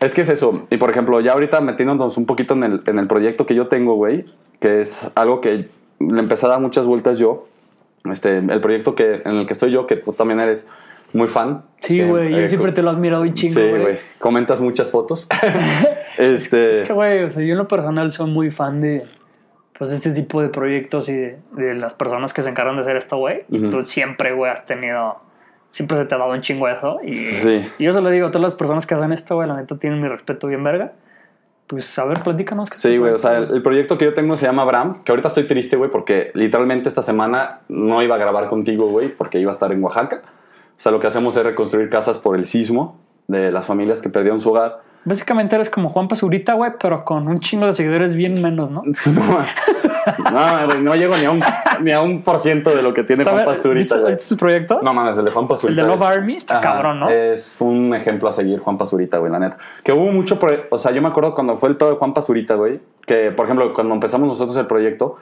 S2: Es que es eso. Y por ejemplo, ya ahorita metiéndonos un poquito en el, en el proyecto que yo tengo, güey, que es algo que le empecé a dar muchas vueltas yo. Este, el proyecto que, en el que estoy yo, que tú también eres muy fan.
S1: Sí, güey, yo
S2: eh,
S1: siempre te lo he admirado un chingo,
S2: Sí,
S1: güey.
S2: Comentas muchas fotos.
S1: Es
S2: este,
S1: que, güey, o sea, yo en lo personal soy muy fan de, pues, este tipo de proyectos y de, de las personas que se encargan de hacer esto, güey. Y
S2: Ujú.
S1: tú siempre, güey, has tenido, siempre se te ha dado un chingo eso. Y,
S2: Sí.
S1: y yo se lo digo a todas las personas que hacen esto, güey, la neta tienen mi respeto bien verga. Pues, a ver, platícanos. qué
S2: Sí, güey, o sea, el, el proyecto que yo tengo se llama Bram, que ahorita estoy triste, güey, porque literalmente esta semana no iba a grabar contigo, güey, porque iba a estar en Oaxaca. O sea, lo que hacemos es reconstruir casas por el sismo de las familias que perdieron su hogar.
S1: Básicamente eres como Juan Pazurita, güey, pero con un chingo de seguidores bien menos, ¿no?
S2: No, güey, no llego ni a un, ni a un por ciento de lo que tiene Juan Pazurita,
S1: ¿viste-
S2: güey.
S1: ¿viste su proyecto?
S2: No mames, el de Juan
S1: El
S2: Pazurita.
S1: de Love
S2: es-
S1: Army está
S2: Ajá,
S1: cabrón, ¿no?
S2: Es un ejemplo a seguir, Juan Pazurita, güey, la neta. Que hubo mucho, o sea, yo me acuerdo cuando fue el pedo de Juan Pazurita, güey, que por ejemplo, cuando empezamos nosotros el proyecto,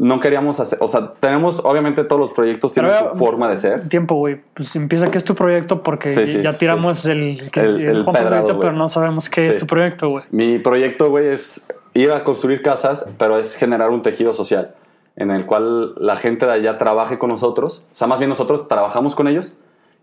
S2: no queríamos hacer, o sea, tenemos, obviamente todos los proyectos tienen
S1: Pero,
S2: su forma de ser.
S1: Tiempo, güey. Pues empieza que es tu proyecto porque
S2: Sí, sí,
S1: ya
S2: sí.
S1: tiramos el,
S2: El-
S1: el
S2: el pedrado,
S1: pero no sabemos qué es tu proyecto, güey.
S2: Mi proyecto, güey, es ir a construir casas, pero es generar un tejido social en el cual la gente de allá trabaje con nosotros. O sea, más bien nosotros trabajamos con ellos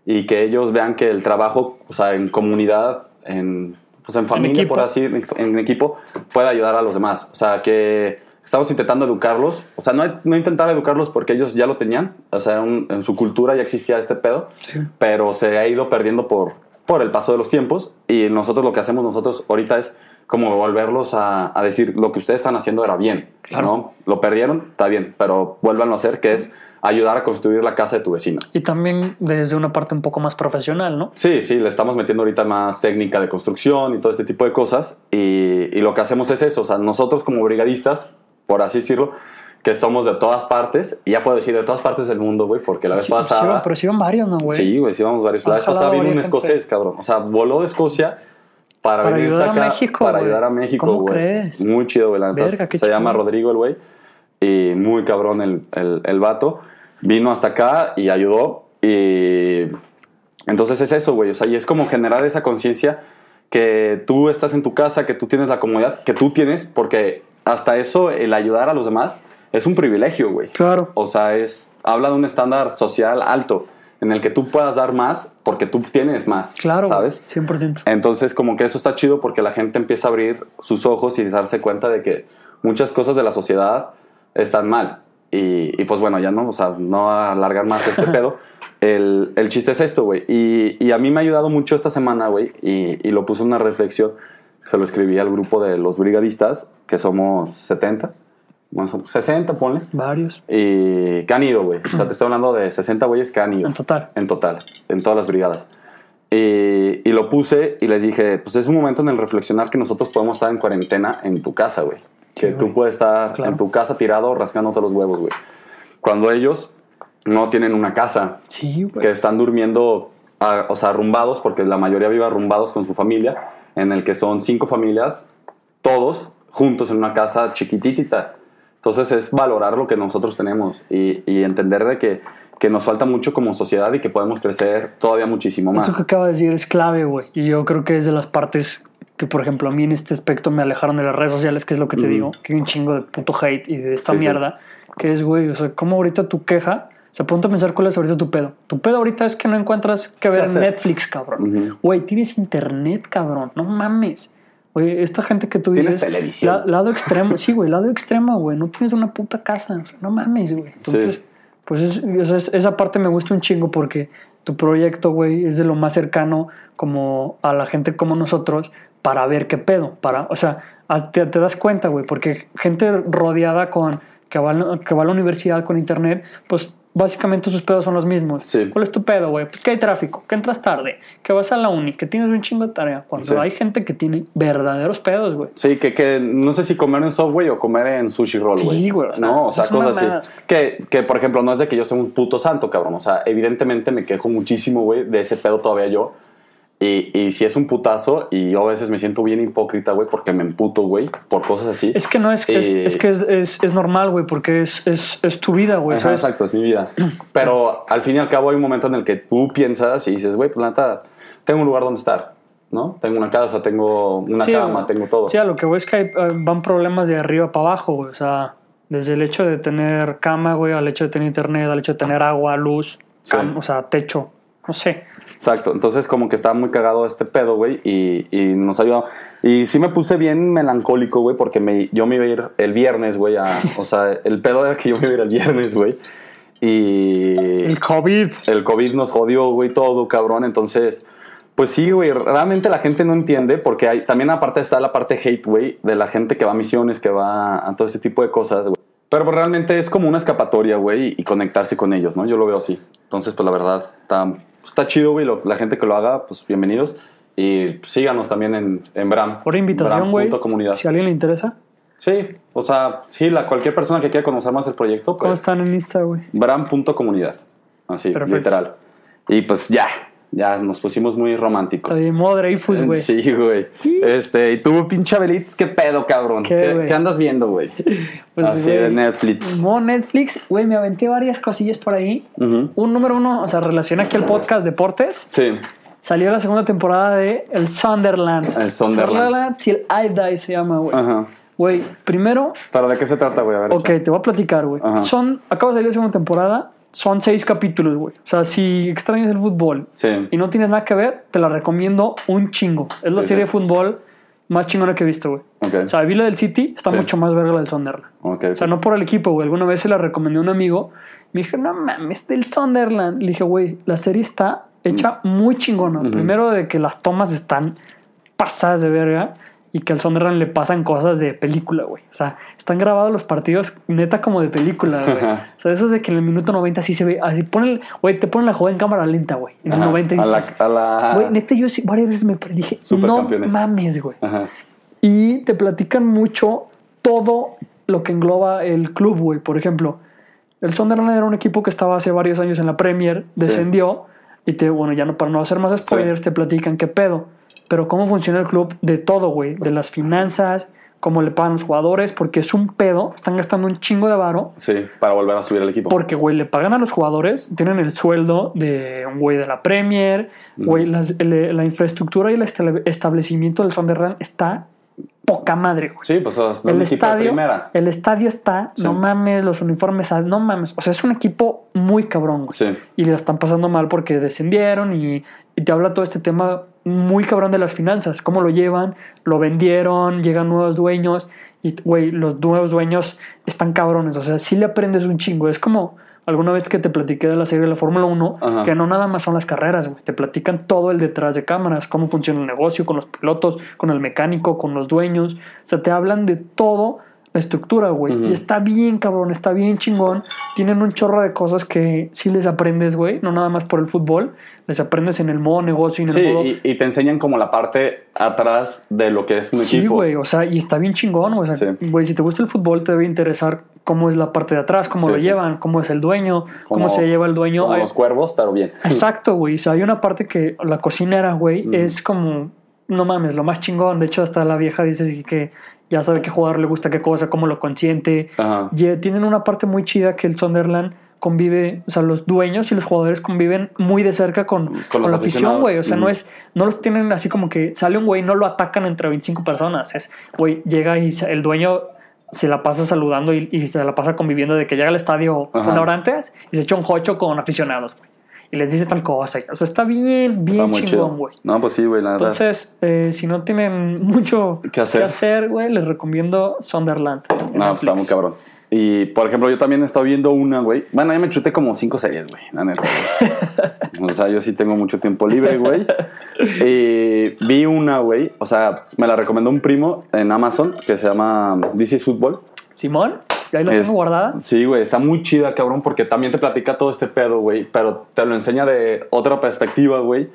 S2: y que ellos vean que el trabajo, o sea, en comunidad, en, pues en familia,
S1: equipo.
S2: por así, en, en equipo, puede ayudar a los demás. O sea, que estamos intentando educarlos. O sea, no, no intentar educarlos porque ellos ya lo tenían. O sea, un- en su cultura ya existía este pedo
S1: Sí.
S2: pero se ha ido perdiendo por, por el paso de los tiempos y nosotros lo que hacemos nosotros ahorita es como volverlos a, a decir lo que ustedes están haciendo era bien,
S1: Claro.
S2: ¿no? Lo perdieron, está bien, pero vuélvanlo a hacer, que es ayudar a construir la casa de tu vecino.
S1: Y también desde una parte un poco más profesional, ¿no?
S2: Sí, sí, le estamos metiendo ahorita más técnica de construcción y todo este tipo de cosas. Y, y lo que hacemos es eso, o sea, nosotros como brigadistas, por así decirlo, que somos de todas partes, y ya puedo decir de todas partes del mundo, güey, porque la vez
S1: Sí, sí,
S2: pasada...
S1: pero sí van varios, ¿no, güey?
S2: Sí, güey, sí vamos varios. La vez pasada vino un
S1: gente.
S2: escocés, cabrón. O sea, voló de Escocia para,
S1: Para
S2: venirse
S1: ayudar a
S2: acá,
S1: México,
S2: Para
S1: güey.
S2: ayudar a México,
S1: ¿Cómo
S2: güey.
S1: crees?
S2: Muy chido, güey. Se llama. Rodrigo, el güey. Y muy cabrón el, el, el vato. Vino hasta acá y ayudó. Y entonces es eso, güey. O sea, y es como generar esa conciencia que tú estás en tu casa, que tú tienes la comodidad, que tú tienes, porque hasta eso, el ayudar a los demás es un privilegio, güey.
S1: Claro.
S2: O sea, es, habla de un estándar social alto en el que tú puedas dar más porque tú tienes más.
S1: Claro,
S2: ¿Sabes?
S1: 100%.
S2: Entonces, como que eso está chido porque la gente empieza a abrir sus ojos y darse cuenta de que muchas cosas de la sociedad están mal. Y, y pues bueno, ya no, o sea, no alargar más este pedo. El, el chiste es esto, güey. Y, y a mí me ha ayudado mucho esta semana, güey, y, y lo puse en una reflexión. Se lo escribí al grupo de los brigadistas, que somos 70, bueno, somos 60, ponle.
S1: Varios.
S2: Y que han ido, güey. O sea, te estoy hablando de 60 güeyes que han ido.
S1: En total.
S2: En total, en todas las brigadas. Y, y lo puse y les dije, pues es un momento en el reflexionar que nosotros podemos estar en cuarentena en tu casa, güey. Que
S1: Sí,
S2: tú
S1: güey.
S2: puedes estar
S1: Claro.
S2: en tu casa tirado rascándote los huevos, güey. Cuando ellos no tienen una casa,
S1: Sí, güey.
S2: que están durmiendo a- o sea, arrumbados, porque la mayoría vive arrumbados con su familia, en el que son cinco familias, todos juntos en una casa chiquititita. Entonces es valorar lo que nosotros tenemos y, y entender de que, que nos falta mucho como sociedad y que podemos crecer todavía muchísimo más.
S1: Eso que acabas de decir es clave, güey. Y yo creo que es de las partes que, por ejemplo, a mí en este aspecto me alejaron de las redes sociales, que es lo que te
S2: Ujú.
S1: digo, que hay un chingo de puto hate y de esta
S2: Sí, sí.
S1: mierda, que es, güey, o sea, ¿cómo ahorita tu queja? Sea, ponte a pensar cuál es ahorita tu pedo. Tu pedo ahorita es que no encuentras que ver? Netflix, cabrón. Güey, tienes internet, cabrón. No mames. Güey, esta gente que tú
S2: Tienes
S1: dices.
S2: televisión.
S1: la- lado extremo. Sí, güey, lado extremo, güey. No tienes una puta casa. O sea, no mames, güey. Entonces,
S2: Sí.
S1: pues es- esa parte me gusta un chingo porque tu proyecto, güey, es de lo más cercano como a la gente como nosotros para ver qué pedo. Para, o sea, te, te das cuenta, güey, porque gente rodeada con va, que va a la universidad con internet, pues básicamente sus pedos son los mismos.
S2: Sí.
S1: ¿Cuál es tu pedo, güey? Pues que hay tráfico, que entras tarde, que vas a la uni, que tienes un chingo de tarea. Cuando
S2: Sí.
S1: hay gente que tiene verdaderos pedos, güey.
S2: Sí, que, que no sé si comer en Subway o comer en sushi roll,
S1: Sí,
S2: güey.
S1: güey, o sea,
S2: no, o sea, cosas así. Que, que, por ejemplo, no es de que yo sea un puto santo, cabrón. O sea, evidentemente me quejo muchísimo, güey, de ese pedo todavía yo. Y, y si es un putazo, y yo a veces me siento bien hipócrita, güey, porque me emputo, güey, por cosas así.
S1: Es que no es, es,
S2: Eh,
S1: es que es, es, es normal, güey, porque es, es, es tu vida, güey.
S2: Exacto, es mi vida. Pero al fin y al cabo hay un momento en el que tú piensas y dices, güey, pues la neta, tengo un lugar donde estar, ¿no? Tengo una casa, tengo una
S1: Sí,
S2: cama, tengo todo.
S1: Sí, a lo que voy es que hay, eh, van problemas de arriba para abajo, güey. O sea, desde el hecho de tener cama, güey, al hecho de tener internet, al hecho de tener agua, luz,
S2: Sí.
S1: o sea, techo, no sé.
S2: Exacto, entonces como que estaba muy cagado este pedo, güey, y, y nos ayudó. Y sí me puse bien melancólico, güey, porque me, yo me iba a ir el viernes, güey, o sea, el pedo era que yo me iba a ir el viernes, güey, y
S1: El COVID.
S2: el COVID nos jodió, güey, todo, cabrón, entonces, pues sí, güey, realmente la gente no entiende, porque hay, también aparte está la parte hate, güey, de la gente que va a misiones, que va a todo este tipo de cosas, güey. Pero pues, realmente es como una escapatoria, güey, y conectarse con ellos, ¿no? Yo lo veo así. Entonces, pues la verdad, está, está chido, güey, la gente que lo haga, pues bienvenidos. Y pues, síganos también en, en Bram.
S1: Por invitación, güey. Si a alguien le interesa.
S2: Sí, o sea, sí, la, cualquier persona que quiera conocer más el proyecto,
S1: ¿Cómo
S2: pues
S1: están en Insta, güey?
S2: Bram.comunidad. Así,
S1: Perfecto.
S2: literal. Y pues ya, ya nos pusimos muy románticos.
S1: Modo Dreyfus, güey.
S2: Sí, güey. Este, y tú, pinche Belitz, ¿qué pedo, cabrón?
S1: ¿Qué,
S2: ¿Qué,
S1: güey?
S2: qué andas viendo, güey?
S1: Pues,
S2: Así de Netflix.
S1: Modo Netflix, güey, me aventé varias cosillas por ahí. Un número uno, o sea, relaciona aquí al podcast Deportes.
S2: Sí.
S1: Salió la segunda temporada de El Sunderland.
S2: El Sunderland.
S1: Till I Die se llama, güey.
S2: Ajá.
S1: Güey, primero,
S2: ¿Pero de qué se trata, güey? A ver.
S1: ok, te voy a platicar, güey. Son, acaba de salir la segunda temporada, son seis capítulos, güey. O sea, si extrañas el fútbol
S2: Sí.
S1: y no tienes nada que ver, te la recomiendo un chingo. Es la
S2: Sí,
S1: serie
S2: sí.
S1: de fútbol más chingona que he visto, güey.
S2: Ok.
S1: O sea, vi la del City, está mucho más verga la del Sunderland.
S2: Ok.
S1: O sea, no por el equipo, güey. Alguna vez se la recomendé a un amigo. Me dije, no mames, del Sunderland. Le dije, güey, la serie está hecha muy chingona. Primero de que las tomas están pasadas de verga y que al Sunderland le pasan cosas de película, güey. O sea, están grabados los partidos neta como de película, güey. o sea, eso es de que en el minuto 90 así se ve, así ponen, güey, te ponen la jugada en cámara lenta, güey. En el
S2: Ajá.
S1: 90 y dices,
S2: a la...
S1: güey, neta yo sí, varias veces me dije, no mames, güey
S2: Ajá.
S1: y te platican mucho todo lo que engloba el club, güey. Por ejemplo, el Sunderland era un equipo que estaba hace varios años en la Premier, descendió y te, bueno, ya no para no hacer más spoilers,
S2: Sí.
S1: te platican qué pedo. Pero cómo funciona el club de todo, güey, de las finanzas, cómo le pagan los jugadores, porque es un pedo, están gastando un chingo de varo.
S2: Sí, para volver a subir al equipo.
S1: Porque, güey, le pagan a los jugadores, tienen el sueldo de un güey de la Premier, güey, la infraestructura y el estable- establecimiento del Sunderland está poca madre, güey.
S2: Sí, pues es
S1: El estadio,
S2: primera.
S1: el estadio está,
S2: Sí.
S1: no mames, los uniformes, ah, no mames. O sea, es un equipo muy cabrón, güey.
S2: Sí.
S1: Y le están pasando mal porque descendieron y, y te habla todo este tema muy cabrón de las finanzas. Cómo lo llevan, lo vendieron, llegan nuevos dueños y, güey, los nuevos dueños están cabrones. O sea, sí le aprendes un chingo. Es como alguna vez que te platiqué de la serie de la Fórmula 1,
S2: Ajá.
S1: que no nada más son las carreras, güey. Te platican todo el detrás de cámaras, cómo funciona el negocio, con los pilotos, con el mecánico, con los dueños. O sea, te hablan de todo la estructura, güey. Y está bien, cabrón, está bien chingón. Tienen un chorro de cosas que sí les aprendes, güey. No nada más por el fútbol. Les aprendes en el modo negocio y en
S2: Sí,
S1: el modo...
S2: y, y te enseñan como la parte atrás de lo que es un
S1: Sí,
S2: equipo.
S1: güey, o sea, y está bien chingón, güey. O sea,
S2: Sí.
S1: güey, si te gusta el fútbol, te debe interesar cómo es la parte de atrás, cómo
S2: Sí,
S1: lo
S2: sí.
S1: llevan, cómo es el dueño, cómo
S2: Como-
S1: se lleva el dueño.
S2: Como
S1: Ay,
S2: los cuervos, pero bien.
S1: Exacto, güey. O sea, hay una parte que la cocinera, güey,
S2: Mm.
S1: es como, no mames, lo más chingón. De hecho, hasta la vieja dice que ya sabe qué jugador le gusta qué cosa, cómo lo consiente.
S2: Ajá.
S1: Y eh, tienen una parte muy chida que el Sunderland convive, o sea, los dueños y los jugadores conviven muy de cerca con, con,
S2: los
S1: la afición, güey. O sea, no es, no los tienen así como que sale un güey, no lo atacan entre 25 personas. Es, güey, llega y el dueño se la pasa saludando y, y se la pasa conviviendo de que llega al estadio
S2: Ajá.
S1: una hora antes y se echa un jocho con aficionados, güey. Y les dice tal cosa. O sea, está bien, bien
S2: Está
S1: chingón, güey.
S2: No, pues sí, güey, la verdad.
S1: Entonces, eh, si no tienen mucho
S2: ¿Qué hacer?
S1: güey, les recomiendo Sunderland.
S2: No, pues
S1: Netflix.
S2: está muy cabrón. Y, por ejemplo, yo también he estado viendo una, güey. Bueno, ya me chuté como cinco series, güey, la neta. o sea, yo sí tengo mucho tiempo libre, güey. Y vi una, güey. O sea, me la recomendó un primo en Amazon que se llama This is Football.
S1: Simón, y ahí la tengo guardada.
S2: Sí, güey, está muy chida, cabrón, porque también te platica todo este pedo, güey, pero te lo enseña de otra perspectiva, güey,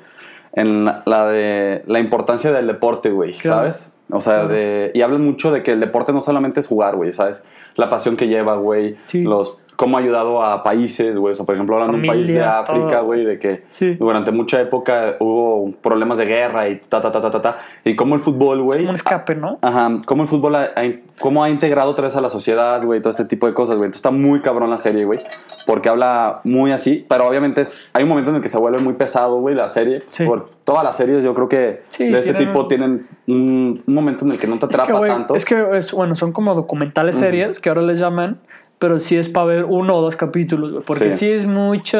S2: en la, la de la importancia del deporte, güey,
S1: Claro.
S2: ¿sabes? O sea, de, y hablan mucho de que el deporte no solamente es jugar, güey, ¿sabes? La pasión que lleva, güey,
S1: Sí.
S2: los cómo ha ayudado a países, güey, o sea, por ejemplo, hablando de un país de África, güey, de que
S1: Sí.
S2: durante mucha época hubo problemas de guerra y ta, ta, ta, ta, ta, ta, y cómo el fútbol,
S1: Es
S2: güey,
S1: como un escape, ¿no?
S2: Ajá, cómo el fútbol ha, ha- cómo ha integrado otra vez a la sociedad, güey, todo este tipo de cosas, güey. Entonces está muy cabrón la serie, güey, porque habla muy así, pero obviamente es, hay un momento en el que se vuelve muy pesado, güey, la serie.
S1: Sí.
S2: Por todas las series yo creo que
S1: Sí,
S2: de este
S1: tienen
S2: tipo tienen un, un momento en el que no te
S1: Es que,
S2: atrapa
S1: güey,
S2: tanto.
S1: es que, es, bueno, son como documentales series que ahora les llaman, pero sí es para ver uno o dos capítulos, güey, porque
S2: Sí.
S1: sí. es mucho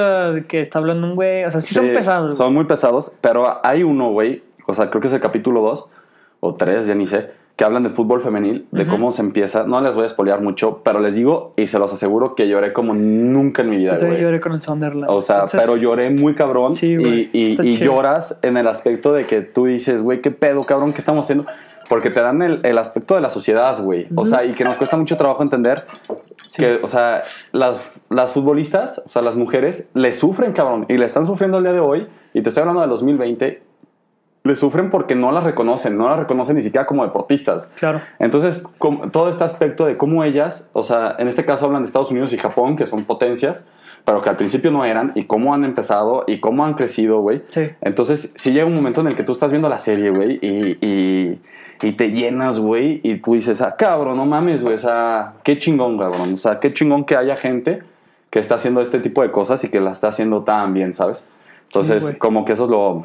S1: que está hablando un güey, o sea, sí, son
S2: Sí,
S1: pesados. güey.
S2: Son muy pesados, pero hay uno, güey, o sea, creo que es el capítulo 2 o 3, ya ni sé, que hablan de fútbol femenil, de
S1: Ujú.
S2: cómo se empieza. No les voy a spoilear mucho, pero les digo y se los aseguro que lloré como nunca en mi vida, güey.
S1: lloré con el Sunderland.
S2: O sea,
S1: Entonces,
S2: pero lloré muy cabrón
S1: Sí, güey,
S2: y, y- y lloras en el aspecto de que tú dices, güey, qué pedo, cabrón, ¿qué estamos haciendo? Porque te dan el, el aspecto de la sociedad, güey. O sea, y que nos cuesta mucho trabajo entender
S1: Sí.
S2: que, o sea, las, las futbolistas, o sea, las mujeres, le sufren, cabrón, y le están sufriendo el día de hoy, y te estoy hablando del 2020, le sufren porque no las reconocen, no las reconocen ni siquiera como deportistas.
S1: Claro.
S2: Entonces, todo este aspecto de cómo ellas, o sea, en este caso hablan de Estados Unidos y Japón, que son potencias, pero que al principio no eran, y cómo han empezado y cómo han crecido, güey.
S1: Sí.
S2: Entonces, sí llega un momento en el que tú estás viendo la serie, güey, y, y, y te llenas, güey, y tú dices, ah, cabrón, no mames, güey, o sea, qué chingón, cabrón. O sea, qué chingón que haya gente que está haciendo este tipo de cosas y que la está haciendo tan bien, ¿sabes? Entonces,
S1: güey.
S2: como que eso es lo,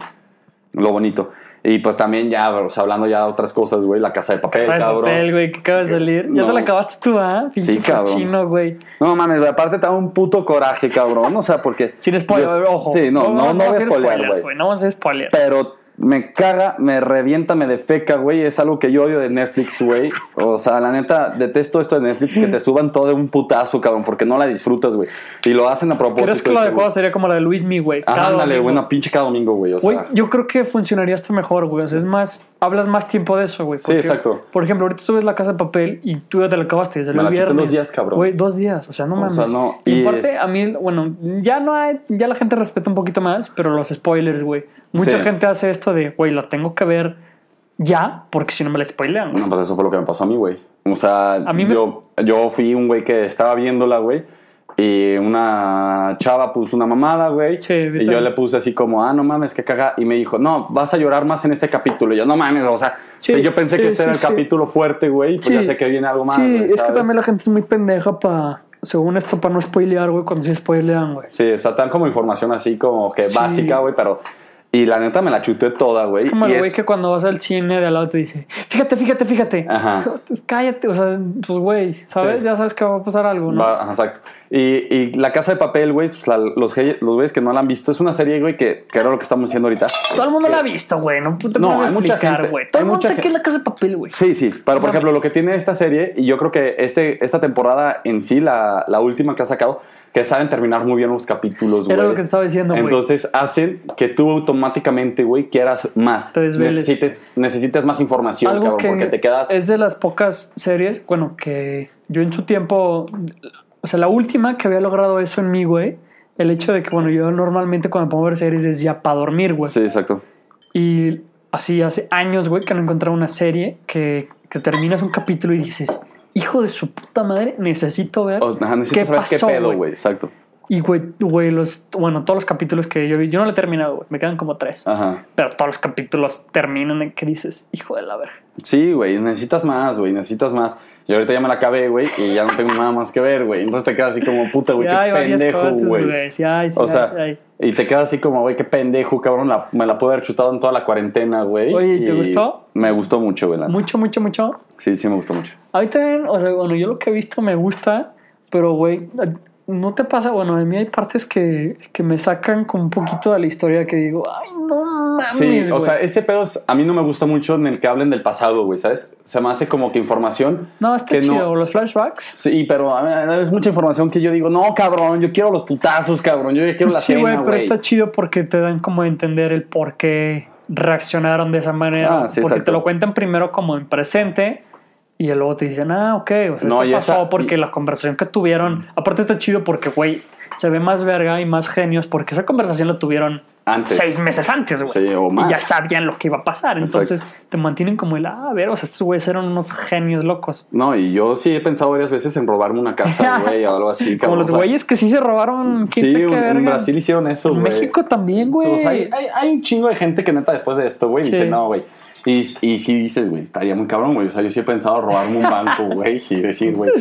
S2: lo bonito. Y pues también ya, o sea, hablando ya de otras cosas, güey, la casa de papel,
S1: Ay,
S2: cabrón.
S1: papel, güey, que acaba de salir. Ya
S2: No.
S1: te la acabaste tú, ¿ah? Pinche
S2: Sí, cabrón.
S1: cochino, güey.
S2: No mames, aparte te da un puto coraje, cabrón. O sea, porque.
S1: Sin spoiler, ojo.
S2: Sí, no, no, no,
S1: vamos
S2: voy a
S1: hacer
S2: spoilear,
S1: spoilers,
S2: güey.
S1: No vamos a hacer spoilers.
S2: Pero me caga, me revienta, me defeca, güey. Es algo que yo odio de Netflix, güey. O sea, la neta, detesto esto de Netflix, que te suban todo de un putazo, cabrón, porque no la disfrutas, güey. Y lo hacen a propósito.
S1: ¿Crees que lo adecuado
S2: güey.
S1: sería como la de Luis Mi, güey?
S2: Ándale, güey, una pinche cada domingo, güey. O
S1: Güey,
S2: sea,
S1: yo creo que funcionaría hasta mejor, güey. O sea, es más, hablas más tiempo de eso, güey.
S2: Sí, exacto.
S1: Por ejemplo, ahorita subes la casa de papel y tú ya te la acabaste. Desde
S2: Me la en
S1: viernes.
S2: dos días, cabrón.
S1: Güey, dos días. O sea, no
S2: O
S1: mames.
S2: sea, no,
S1: Y,
S2: y
S1: aparte,
S2: es-
S1: a mí, bueno, ya no hay, ya la gente respeta un poquito más, pero los spoilers, güey. Mucha
S2: Sí.
S1: gente hace esto de, güey, la tengo que ver ya, porque si no me la spoilean, güey.
S2: No, pues eso fue lo que me pasó a mí, güey. O sea,
S1: A mí me-
S2: yo, yo fui un güey que estaba viéndola, güey. Y una chava puso una mamada, güey.
S1: Sí,
S2: y yo le puse así como, ah, no mames, que caga. Y me dijo, no, vas a llorar más en este capítulo. Y yo, no mames, o sea,
S1: Sí,
S2: yo pensé
S1: sí,
S2: que este era el capítulo fuerte, güey. Pues
S1: Sí.
S2: ya sé que viene algo más.
S1: sí,
S2: güey,
S1: es que también la gente es muy pendeja para, según esto, para no spoilear, güey, cuando sí spoilean, güey.
S2: Sí, sea, tan como información así como que
S1: Sí.
S2: básica, güey, pero... Y la neta me la chuté toda, güey.
S1: Es como
S2: y
S1: el güey
S2: es-
S1: que cuando vas al cine de al lado te dice, fíjate, fíjate, fíjate.
S2: Ajá.
S1: Cállate, o sea, pues güey, ¿sabes?
S2: Sí.
S1: Ya sabes que va a pasar algo, ¿no?
S2: Va, exacto. Y, y La Casa de Papel, güey, pues, la- los, ge- los güeyes que no la han visto, es una serie, güey, que, que era lo que estamos diciendo ahorita.
S1: Todo el mundo
S2: que-
S1: la ha visto, güey. No te
S2: No,
S1: puedes explicar, güey. Todo el mundo sabe que es la casa de papel, güey.
S2: Sí, sí, pero por ejemplo, lo que tiene esta serie, y yo creo que este, esta temporada en sí, la, la última que ha sacado, que saben terminar muy bien los capítulos, güey.
S1: Era lo que te estaba diciendo, güey.
S2: Entonces hacen que tú automáticamente, güey, quieras más. Necesites, necesites más información,
S1: Algo
S2: cabrón,
S1: que
S2: porque te quedas...
S1: es de las pocas series, bueno, que yo en su tiempo, o sea, la última que había logrado eso en mí, güey, el hecho de que, bueno, yo normalmente cuando pongo a ver series es ya para dormir, güey.
S2: Sí, exacto.
S1: Y así hace años, güey, que no encontraba una serie que, que terminas un capítulo y dices, hijo de su puta madre, necesito ver
S2: O- ajá, necesito
S1: qué
S2: saber qué
S1: pasó,
S2: pedo, güey. Exacto.
S1: Y, güey, güey, los, bueno, todos los capítulos que yo vi, yo no lo he terminado, güey, me quedan como tres.
S2: Ajá.
S1: Pero todos los capítulos terminan en que dices, hijo de la verga.
S2: Sí, güey, necesitas más, güey, necesitas más. Yo ahorita ya me la acabé, güey, y ya no tengo nada más que ver, güey. Entonces te quedas así como, puta, güey,
S1: Sí
S2: qué pendejo, güey.
S1: Sí sí
S2: O sea,
S1: sí hay.
S2: Y te quedas así como, güey, qué pendejo, cabrón. la- me la pude haber chutado en toda la cuarentena, güey.
S1: Oye, ¿y te gustó?
S2: Me gustó mucho, güey.
S1: Mucho, mucho, mucho.
S2: Sí, sí, me gustó mucho.
S1: A mí también, o sea, bueno, yo lo que he visto me gusta, pero, güey, no te pasa, bueno, de mí hay partes que, que me sacan como un poquito de la historia que digo, ay, no mames,
S2: Sí, o
S1: güey".
S2: sea, ese pedo es- a mí no me gusta mucho en el que hablen del pasado, güey, ¿sabes? Se me hace como que información.
S1: No, está
S2: que no-
S1: chido, los flashbacks.
S2: Sí, pero a ver, es mucha información que yo digo, no, cabrón, yo quiero los putazos, cabrón, yo ya quiero la
S1: sí, güey, pero
S2: güey.
S1: está chido porque te dan como a entender el por qué reaccionaron de esa manera.
S2: Ah, sí,
S1: porque
S2: exacto.
S1: te lo cuentan primero como en presente y luego te dicen, ah, ok, o sea,
S2: No, y
S1: esto pasó
S2: esa-
S1: porque
S2: y-
S1: la conversación que tuvieron, aparte está chido porque, güey, se ve más verga y más genios porque esa conversación la tuvieron
S2: Antes.
S1: seis meses antes, güey.
S2: Sí, o más.
S1: Y ya sabían lo que iba a pasar.
S2: Exacto.
S1: Entonces te mantienen como el, ah, a ver, o sea, estos güeyes eran unos genios locos.
S2: No, y yo sí he pensado varias veces en robarme una casa, güey, o algo así.
S1: Como los güeyes que sí se robaron,
S2: Sí,
S1: qué
S2: en. Brasil hicieron eso,
S1: En
S2: güey.
S1: México también, güey.
S2: O sea, hay, hay, hay un chingo de gente que neta después de esto, güey,
S1: Sí.
S2: dice, no, güey. Y, y si dices, güey, estaría muy cabrón, güey. O sea, yo sí he pensado robarme un banco, güey, y decir, güey.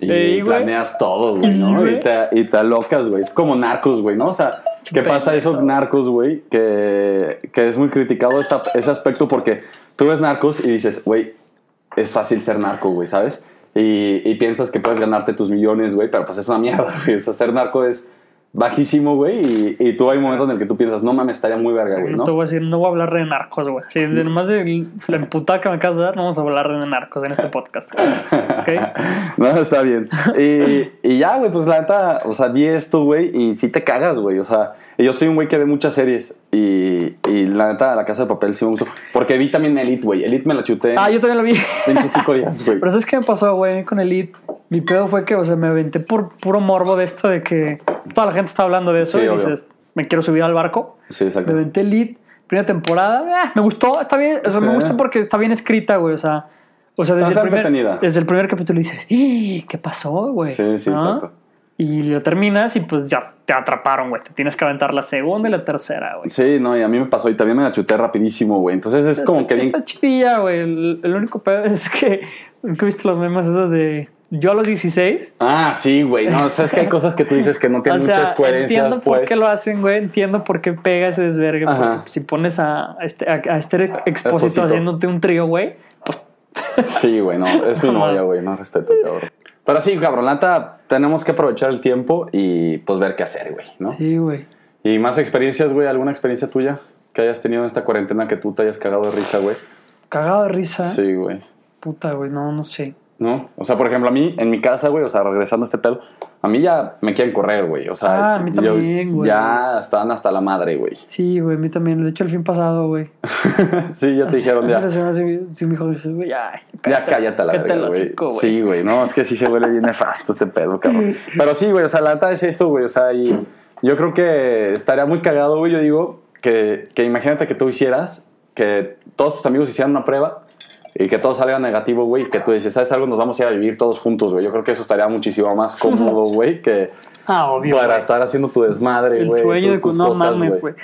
S2: Y
S1: Ey,
S2: planeas todo, güey,
S1: Y,
S2: ¿no?
S1: güey.
S2: Y te, y te alocas, güey. Es como narcos, güey, ¿no? O sea, ¿qué pasa eso, narcos, güey? Que, que es muy criticado esta- ese aspecto porque tú ves narcos y dices, güey, es fácil ser narco, güey, ¿sabes? Y, y piensas que puedes ganarte tus millones, güey, pero pues es una mierda, güey. O sea, ser narco es bajísimo, güey, y, y tú hay un momento en el que tú piensas, no mames, estaría muy verga, güey,
S1: No te voy a decir, no voy a hablar de narcos, güey. Sí, de nomás de la emputada que me acabas de dar, no vamos a hablar de narcos en este podcast. ¿Ok?
S2: No, está bien. Y, y ya, güey, pues la neta, o sea, vi esto, güey, y sí te cagas, güey. O sea, yo soy un güey que ve muchas series. Y, y la neta, La Casa de Papel sí me gustó. Porque vi también Elite, güey. Elite me la chuté
S1: Ah, yo también lo vi.
S2: 25 días, güey.
S1: Pero ¿sabes qué me pasó, güey, con Elite? Mi pedo fue que, o sea, me aventé por puro morbo de esto de que toda la gente está hablando de eso
S2: Sí,
S1: y
S2: obvio.
S1: dices, me quiero subir al barco.
S2: Sí,
S1: Me
S2: exacto.
S1: aventé Elite, primera temporada. ah, me gustó, está bien. O sea, me gusta porque está bien escrita, güey. O sea, o sea desde, el primer, desde el primer capítulo dices, "Ih, ¿qué pasó, güey?
S2: Sí, sí,
S1: ¿No?
S2: exacto.
S1: Y lo terminas y pues ya te atraparon, güey. Te tienes que aventar la segunda y la tercera, güey.
S2: Sí, no, y a mí me pasó. Y también me la chuté rapidísimo, güey. Entonces es como que.
S1: Está chidilla, güey. El, el único pedo es que nunca viste los memes esos de yo a los 16.
S2: Ah, sí, güey. No, o sea, es que hay cosas que tú dices que no
S1: O
S2: tienen
S1: sea,
S2: muchas coherencias,
S1: entiendo por
S2: pues.
S1: qué lo hacen, güey. Entiendo por qué pega ese desvergue. Si pones a, a este, a, a este expósito haciéndote un trío, güey, pues
S2: Sí, güey, no, es mi novia, güey, no respeto, cabrón. Pero sí, cabrón, neta, tenemos que aprovechar el tiempo y pues ver qué hacer, güey, ¿no?
S1: sí, güey.
S2: Y más experiencias, güey, ¿alguna experiencia tuya que hayas tenido en esta cuarentena que tú te hayas cagado de risa, güey?
S1: Cagado de risa.
S2: Sí, güey.
S1: Puta, güey, no, no sé.
S2: ¿No? O sea, por ejemplo, a mí, en mi casa, güey, o sea, regresando a este pedo, a mí ya me quieren correr, güey. O sea,
S1: Ah, a mí
S2: yo-
S1: también, güey.
S2: Ya están hasta la madre, güey.
S1: Sí, güey, a mí también. De hecho, el fin pasado, güey.
S2: sí, ya te dijeron ya.
S1: Me dijo, güey, ya.
S2: Ya cállate la verga, güey. Sí, güey, no, es que sí se huele bien nefasto este pedo, cabrón. Pero sí, güey, o sea, la neta es eso, güey, o sea, y yo creo que estaría muy cagado, güey, yo digo, que, que imagínate que tú hicieras, que todos tus amigos hicieran una prueba y que todo salga negativo, güey, que tú dices, ¿sabes algo? Nos vamos a ir a vivir todos juntos, güey. Yo creo que eso estaría muchísimo más cómodo, güey, que
S1: Ah, obvio.
S2: para estar haciendo tu desmadre,
S1: El
S2: güey.
S1: sueño
S2: tus-
S1: de que no
S2: cosas,
S1: mames, güey.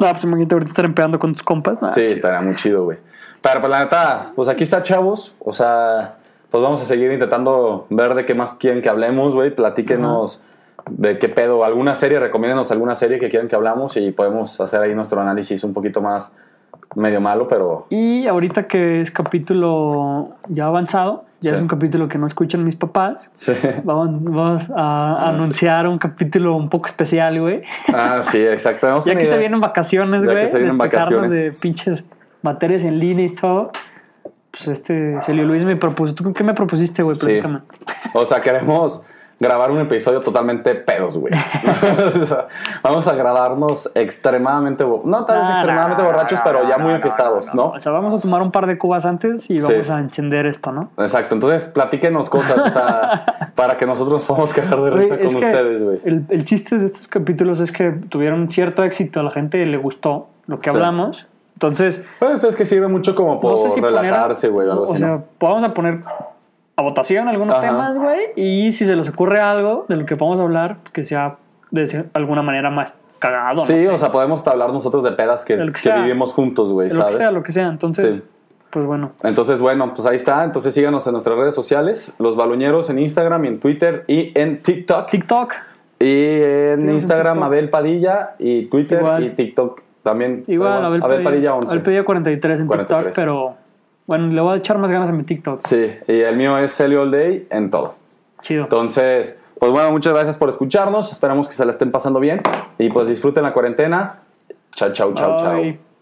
S1: No, pues imagínate ahorita estar empleando con tus compas. nah,
S2: Sí,
S1: chido.
S2: estaría muy chido, güey. Pero pues la neta, pues aquí está, chavos. O sea, pues vamos a seguir intentando ver de qué más quieren que hablemos, güey. Platíquenos de qué pedo. Alguna serie, recomiéndenos alguna serie que quieran que hablamos y podemos hacer ahí nuestro análisis un poquito más medio malo, pero
S1: Y ahorita que es capítulo ya avanzado, ya
S2: Sí.
S1: es un capítulo que no escuchan mis papás,
S2: sí.
S1: vamos, vamos a
S2: Ah,
S1: anunciar un capítulo un poco especial, güey.
S2: Ah, sí, exacto.
S1: Ya que se vienen vacaciones,
S2: Ya que
S1: güey,
S2: se vienen vacaciones.
S1: de pinches materias en línea y todo. Pues este, Celio Luis me propuso. ¿Tú qué me propusiste, güey?
S2: Sí.
S1: Platícame.
S2: O sea, queremos grabar un episodio totalmente pedos, güey. O sea, Vamos a grabarnos extremadamente, no tal vez extremadamente borrachos, pero ya muy enfiestados, ¿no?
S1: O sea, vamos a tomar un par de cubas antes y vamos
S2: Sí.
S1: a encender esto, ¿no?
S2: Exacto, entonces platíquenos cosas, o sea, para que nosotros nos podamos quedar de risa con ustedes, güey.
S1: El, el chiste de estos capítulos es que tuvieron cierto éxito, a la gente le gustó lo que
S2: Sí.
S1: hablamos. Entonces,
S2: Pues es que sirve mucho como por
S1: sé si
S2: relajarse, güey, o algo
S1: o sea, vamos a poner a votación algunos
S2: Ajá.
S1: temas, güey. Y si se les ocurre algo de lo que podamos hablar, que sea de alguna manera más cagado. no
S2: Sí,
S1: sé,
S2: o sea, podemos hablar nosotros de pedas que,
S1: De que
S2: vivimos juntos, güey,
S1: de lo que
S2: ¿sabes?
S1: sea, lo que sea. Entonces,
S2: Sí.
S1: pues bueno.
S2: Entonces, bueno, pues ahí está. Entonces síganos en nuestras redes sociales, Los Baluñeros en Instagram y en Twitter y en TikTok.
S1: TikTok,
S2: Y en Instagram. Abel Padilla y Twitter
S1: Igual.
S2: y TikTok también.
S1: igual, Abel,
S2: Abel Padilla 11.
S1: Abel Padilla 43 en
S2: 43.
S1: TikTok, pero bueno, le voy a echar más ganas a mi TikTok.
S2: Sí, y el mío es Celio All Day en todo.
S1: Chido.
S2: Entonces, pues bueno, muchas gracias por escucharnos. Esperamos que se la estén pasando bien. Y pues disfruten la cuarentena. Chao, chao, chao, chao.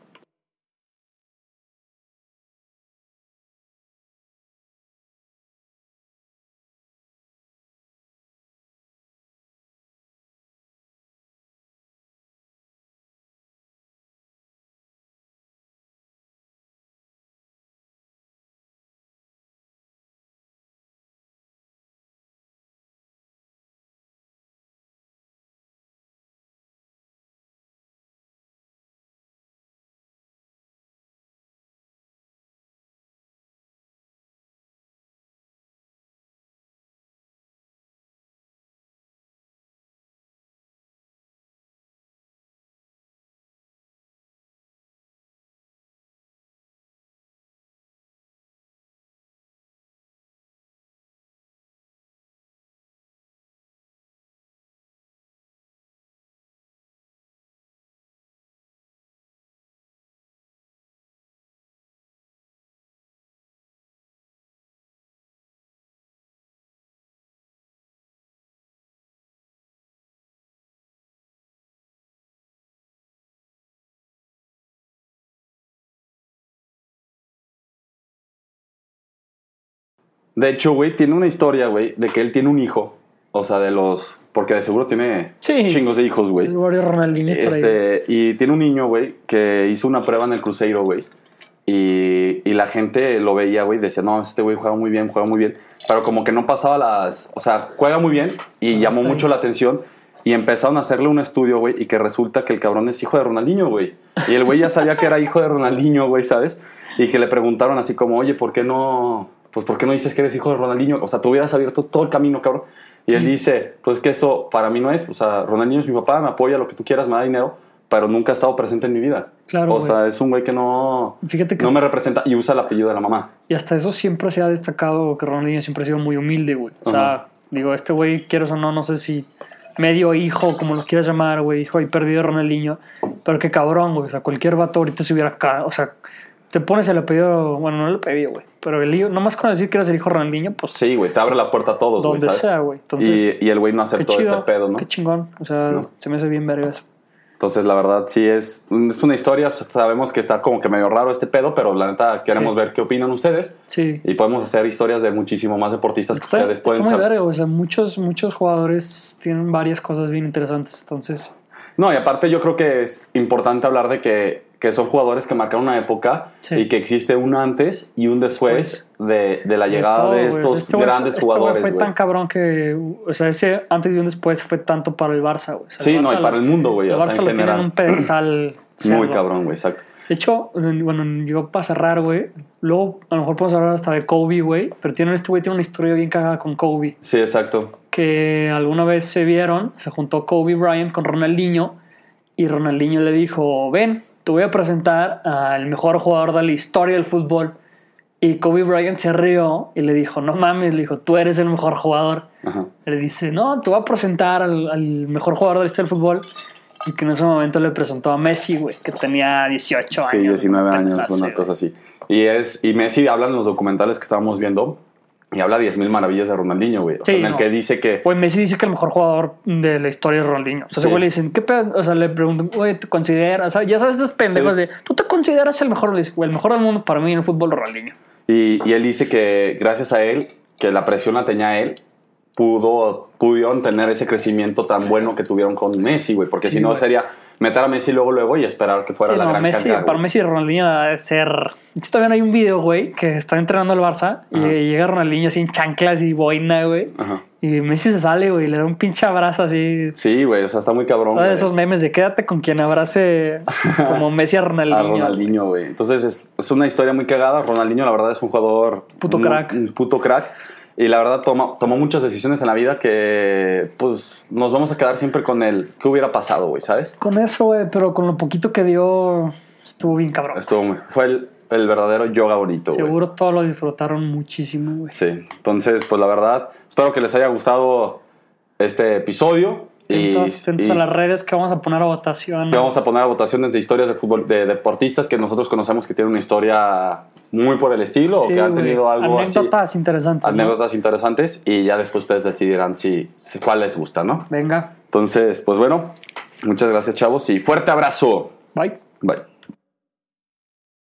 S2: De hecho, güey, tiene una historia, güey, de que él tiene un hijo. O sea, de los. Porque de seguro tiene
S1: Sí.
S2: chingos de hijos, güey. Este, y tiene un niño, güey, que hizo una prueba en el Cruzeiro, güey. Y, y la gente lo veía, güey, decía, no, este güey juega muy bien, juega muy bien. Pero como que no pasaba las... O sea, juega muy bien y
S1: Ah,
S2: llamó mucho
S1: ahí.
S2: la atención. Y empezaron a hacerle un estudio, güey, y que resulta que el cabrón es hijo de Ronaldinho, güey. Y el güey ya sabía que era hijo de Ronaldinho, güey, ¿sabes? Y que le preguntaron así como, oye, ¿por qué no... Pues, ¿por qué no dices que eres hijo de Ronaldinho? O sea, tú hubieras abierto todo el camino, cabrón. Y él dice, pues que eso para mí no es, o sea, Ronaldinho es mi papá, me apoya, lo que tú quieras, me da dinero, pero nunca ha estado presente en mi vida.
S1: Claro,
S2: O
S1: güey.
S2: sea, es un güey que no,
S1: Fíjate que
S2: no me representa y usa el apellido de la mamá.
S1: Y hasta eso siempre se ha destacado que Ronaldinho siempre ha sido muy humilde, güey. O sea, digo, este güey, quieres o no, no sé si medio hijo, como lo quieras llamar, güey, hijo ahí perdido de Ronaldinho. Pero qué cabrón, güey. O sea, cualquier vato ahorita se hubiera O sea, te pones el apellido, bueno, no el apellido, güey. Pero el hijo, nomás con decir que eres el hijo Ronaldinho, pues
S2: Sí, güey, te abre la puerta a todos, güey,
S1: donde
S2: ¿sabes?
S1: sea, güey.
S2: Y, y el güey no aceptó
S1: chido,
S2: ese pedo, ¿no?
S1: qué chingón. O sea,
S2: No.
S1: se me hace bien verga eso.
S2: Entonces, la verdad, sí es, es una historia, pues, sabemos que está como que medio raro este pedo, pero la neta queremos
S1: Sí.
S2: ver qué opinan ustedes
S1: Sí.
S2: y podemos hacer historias de muchísimo más deportistas que
S1: Está,
S2: ustedes
S1: está
S2: pueden
S1: muy
S2: saber.
S1: verga, o sea, muchos, muchos jugadores tienen varias cosas bien interesantes. Entonces,
S2: No, y aparte yo creo que es importante hablar de que, que son jugadores que marcaron una época
S1: Sí.
S2: y que existe un antes y un después de, de la llegada
S1: todo,
S2: de estos
S1: Este
S2: grandes
S1: este
S2: jugadores,
S1: fue
S2: güey.
S1: tan cabrón que, o sea, ese antes y un después fue tanto para el Barça, güey. O sea,
S2: Sí,
S1: el
S2: no, y
S1: Barça
S2: para el mundo, güey,
S1: El
S2: o sea,
S1: Barça
S2: en
S1: lo tiene en
S2: general.
S1: un pedestal.
S2: Muy cabrón, güey, exacto.
S1: De hecho, bueno, yo para cerrar, güey, luego a lo mejor podemos hablar hasta de Kobe, güey, pero tiene, este güey tiene una historia bien cagada con Kobe,
S2: Sí, exacto.
S1: que alguna vez se vieron, se juntó Kobe Bryant con Ronaldinho y Ronaldinho le dijo, ven, te voy a presentar al mejor jugador de la historia del fútbol. Y Kobe Bryant se rió y le dijo, no mames, le dijo, tú eres el mejor jugador.
S2: Ajá.
S1: Le dice, no, te voy a presentar al, al mejor jugador de la historia del fútbol. Y que en ese momento le presentó a Messi, güey, que tenía 18
S2: Sí,
S1: años.
S2: 19
S1: una
S2: años,
S1: pendejada
S2: una cosa así. Y, es, y Messi habla en los documentales que estábamos viendo y habla 10.000 maravillas de Ronaldinho, güey. O sea, en el
S1: no.
S2: que dice que...
S1: Güey, Messi dice que el mejor jugador de la historia es Ronaldinho. O sea, ese
S2: Sí.
S1: güey le dicen, ¿qué pedo? O sea, le preguntan, güey, ¿te consideras? Ya sabes, esos pendejos
S2: Sí.
S1: de, ¿tú te consideras el mejor? Le el mejor del mundo para mí en el fútbol, Ronaldinho.
S2: Y, y él dice que gracias a él, que la presión la tenía él, pudo, pudieron tener ese crecimiento tan bueno que tuvieron con Messi, güey. Porque si no sería meter a Messi luego, luego y esperar que fuera
S1: Sí,
S2: la
S1: no,
S2: gran
S1: Messi,
S2: carga,
S1: para. Messi Ronaldinho debe ser. De todavía hay un video, güey, que está entrenando el Barça y llega Ronaldinho así en chanclas y boina, güey.
S2: Ajá.
S1: Y Messi se sale, güey, y le da un pinche abrazo así.
S2: Sí, güey, o sea, está muy cabrón.
S1: ¿Sabes?
S2: güey.
S1: Esos memes de quédate con quien abrace como Messi a
S2: A
S1: Ronaldinho.
S2: Ronaldinho, güey. Entonces es, es una historia muy cagada. Ronaldinho, la verdad, es un jugador.
S1: Puto
S2: muy-
S1: crack.
S2: Un puto crack. Y la verdad tomó, tomó muchas decisiones en la vida que pues nos vamos a quedar siempre con el qué hubiera pasado, güey, ¿sabes?
S1: Con eso, güey, pero con lo poquito que dio, estuvo bien cabrón.
S2: Estuvo muy- fue el, el verdadero yoga bonito.
S1: Seguro todos lo disfrutaron muchísimo, güey.
S2: Sí, entonces pues la verdad, espero que les haya gustado este episodio. Y,
S1: Entonces, atentos
S2: y
S1: a las redes que vamos a poner a votación.
S2: que vamos a poner a votaciones de historias de fútbol, de deportistas que nosotros conocemos que tienen una historia muy por el estilo o que han tenido algo así.
S1: Anécdotas interesantes. ¿no?
S2: anécdotas interesantes y ya después ustedes decidirán si- cuál les gusta, ¿no?
S1: Venga,
S2: Entonces, pues bueno, muchas gracias chavos y fuerte abrazo.
S1: bye.
S2: Bye.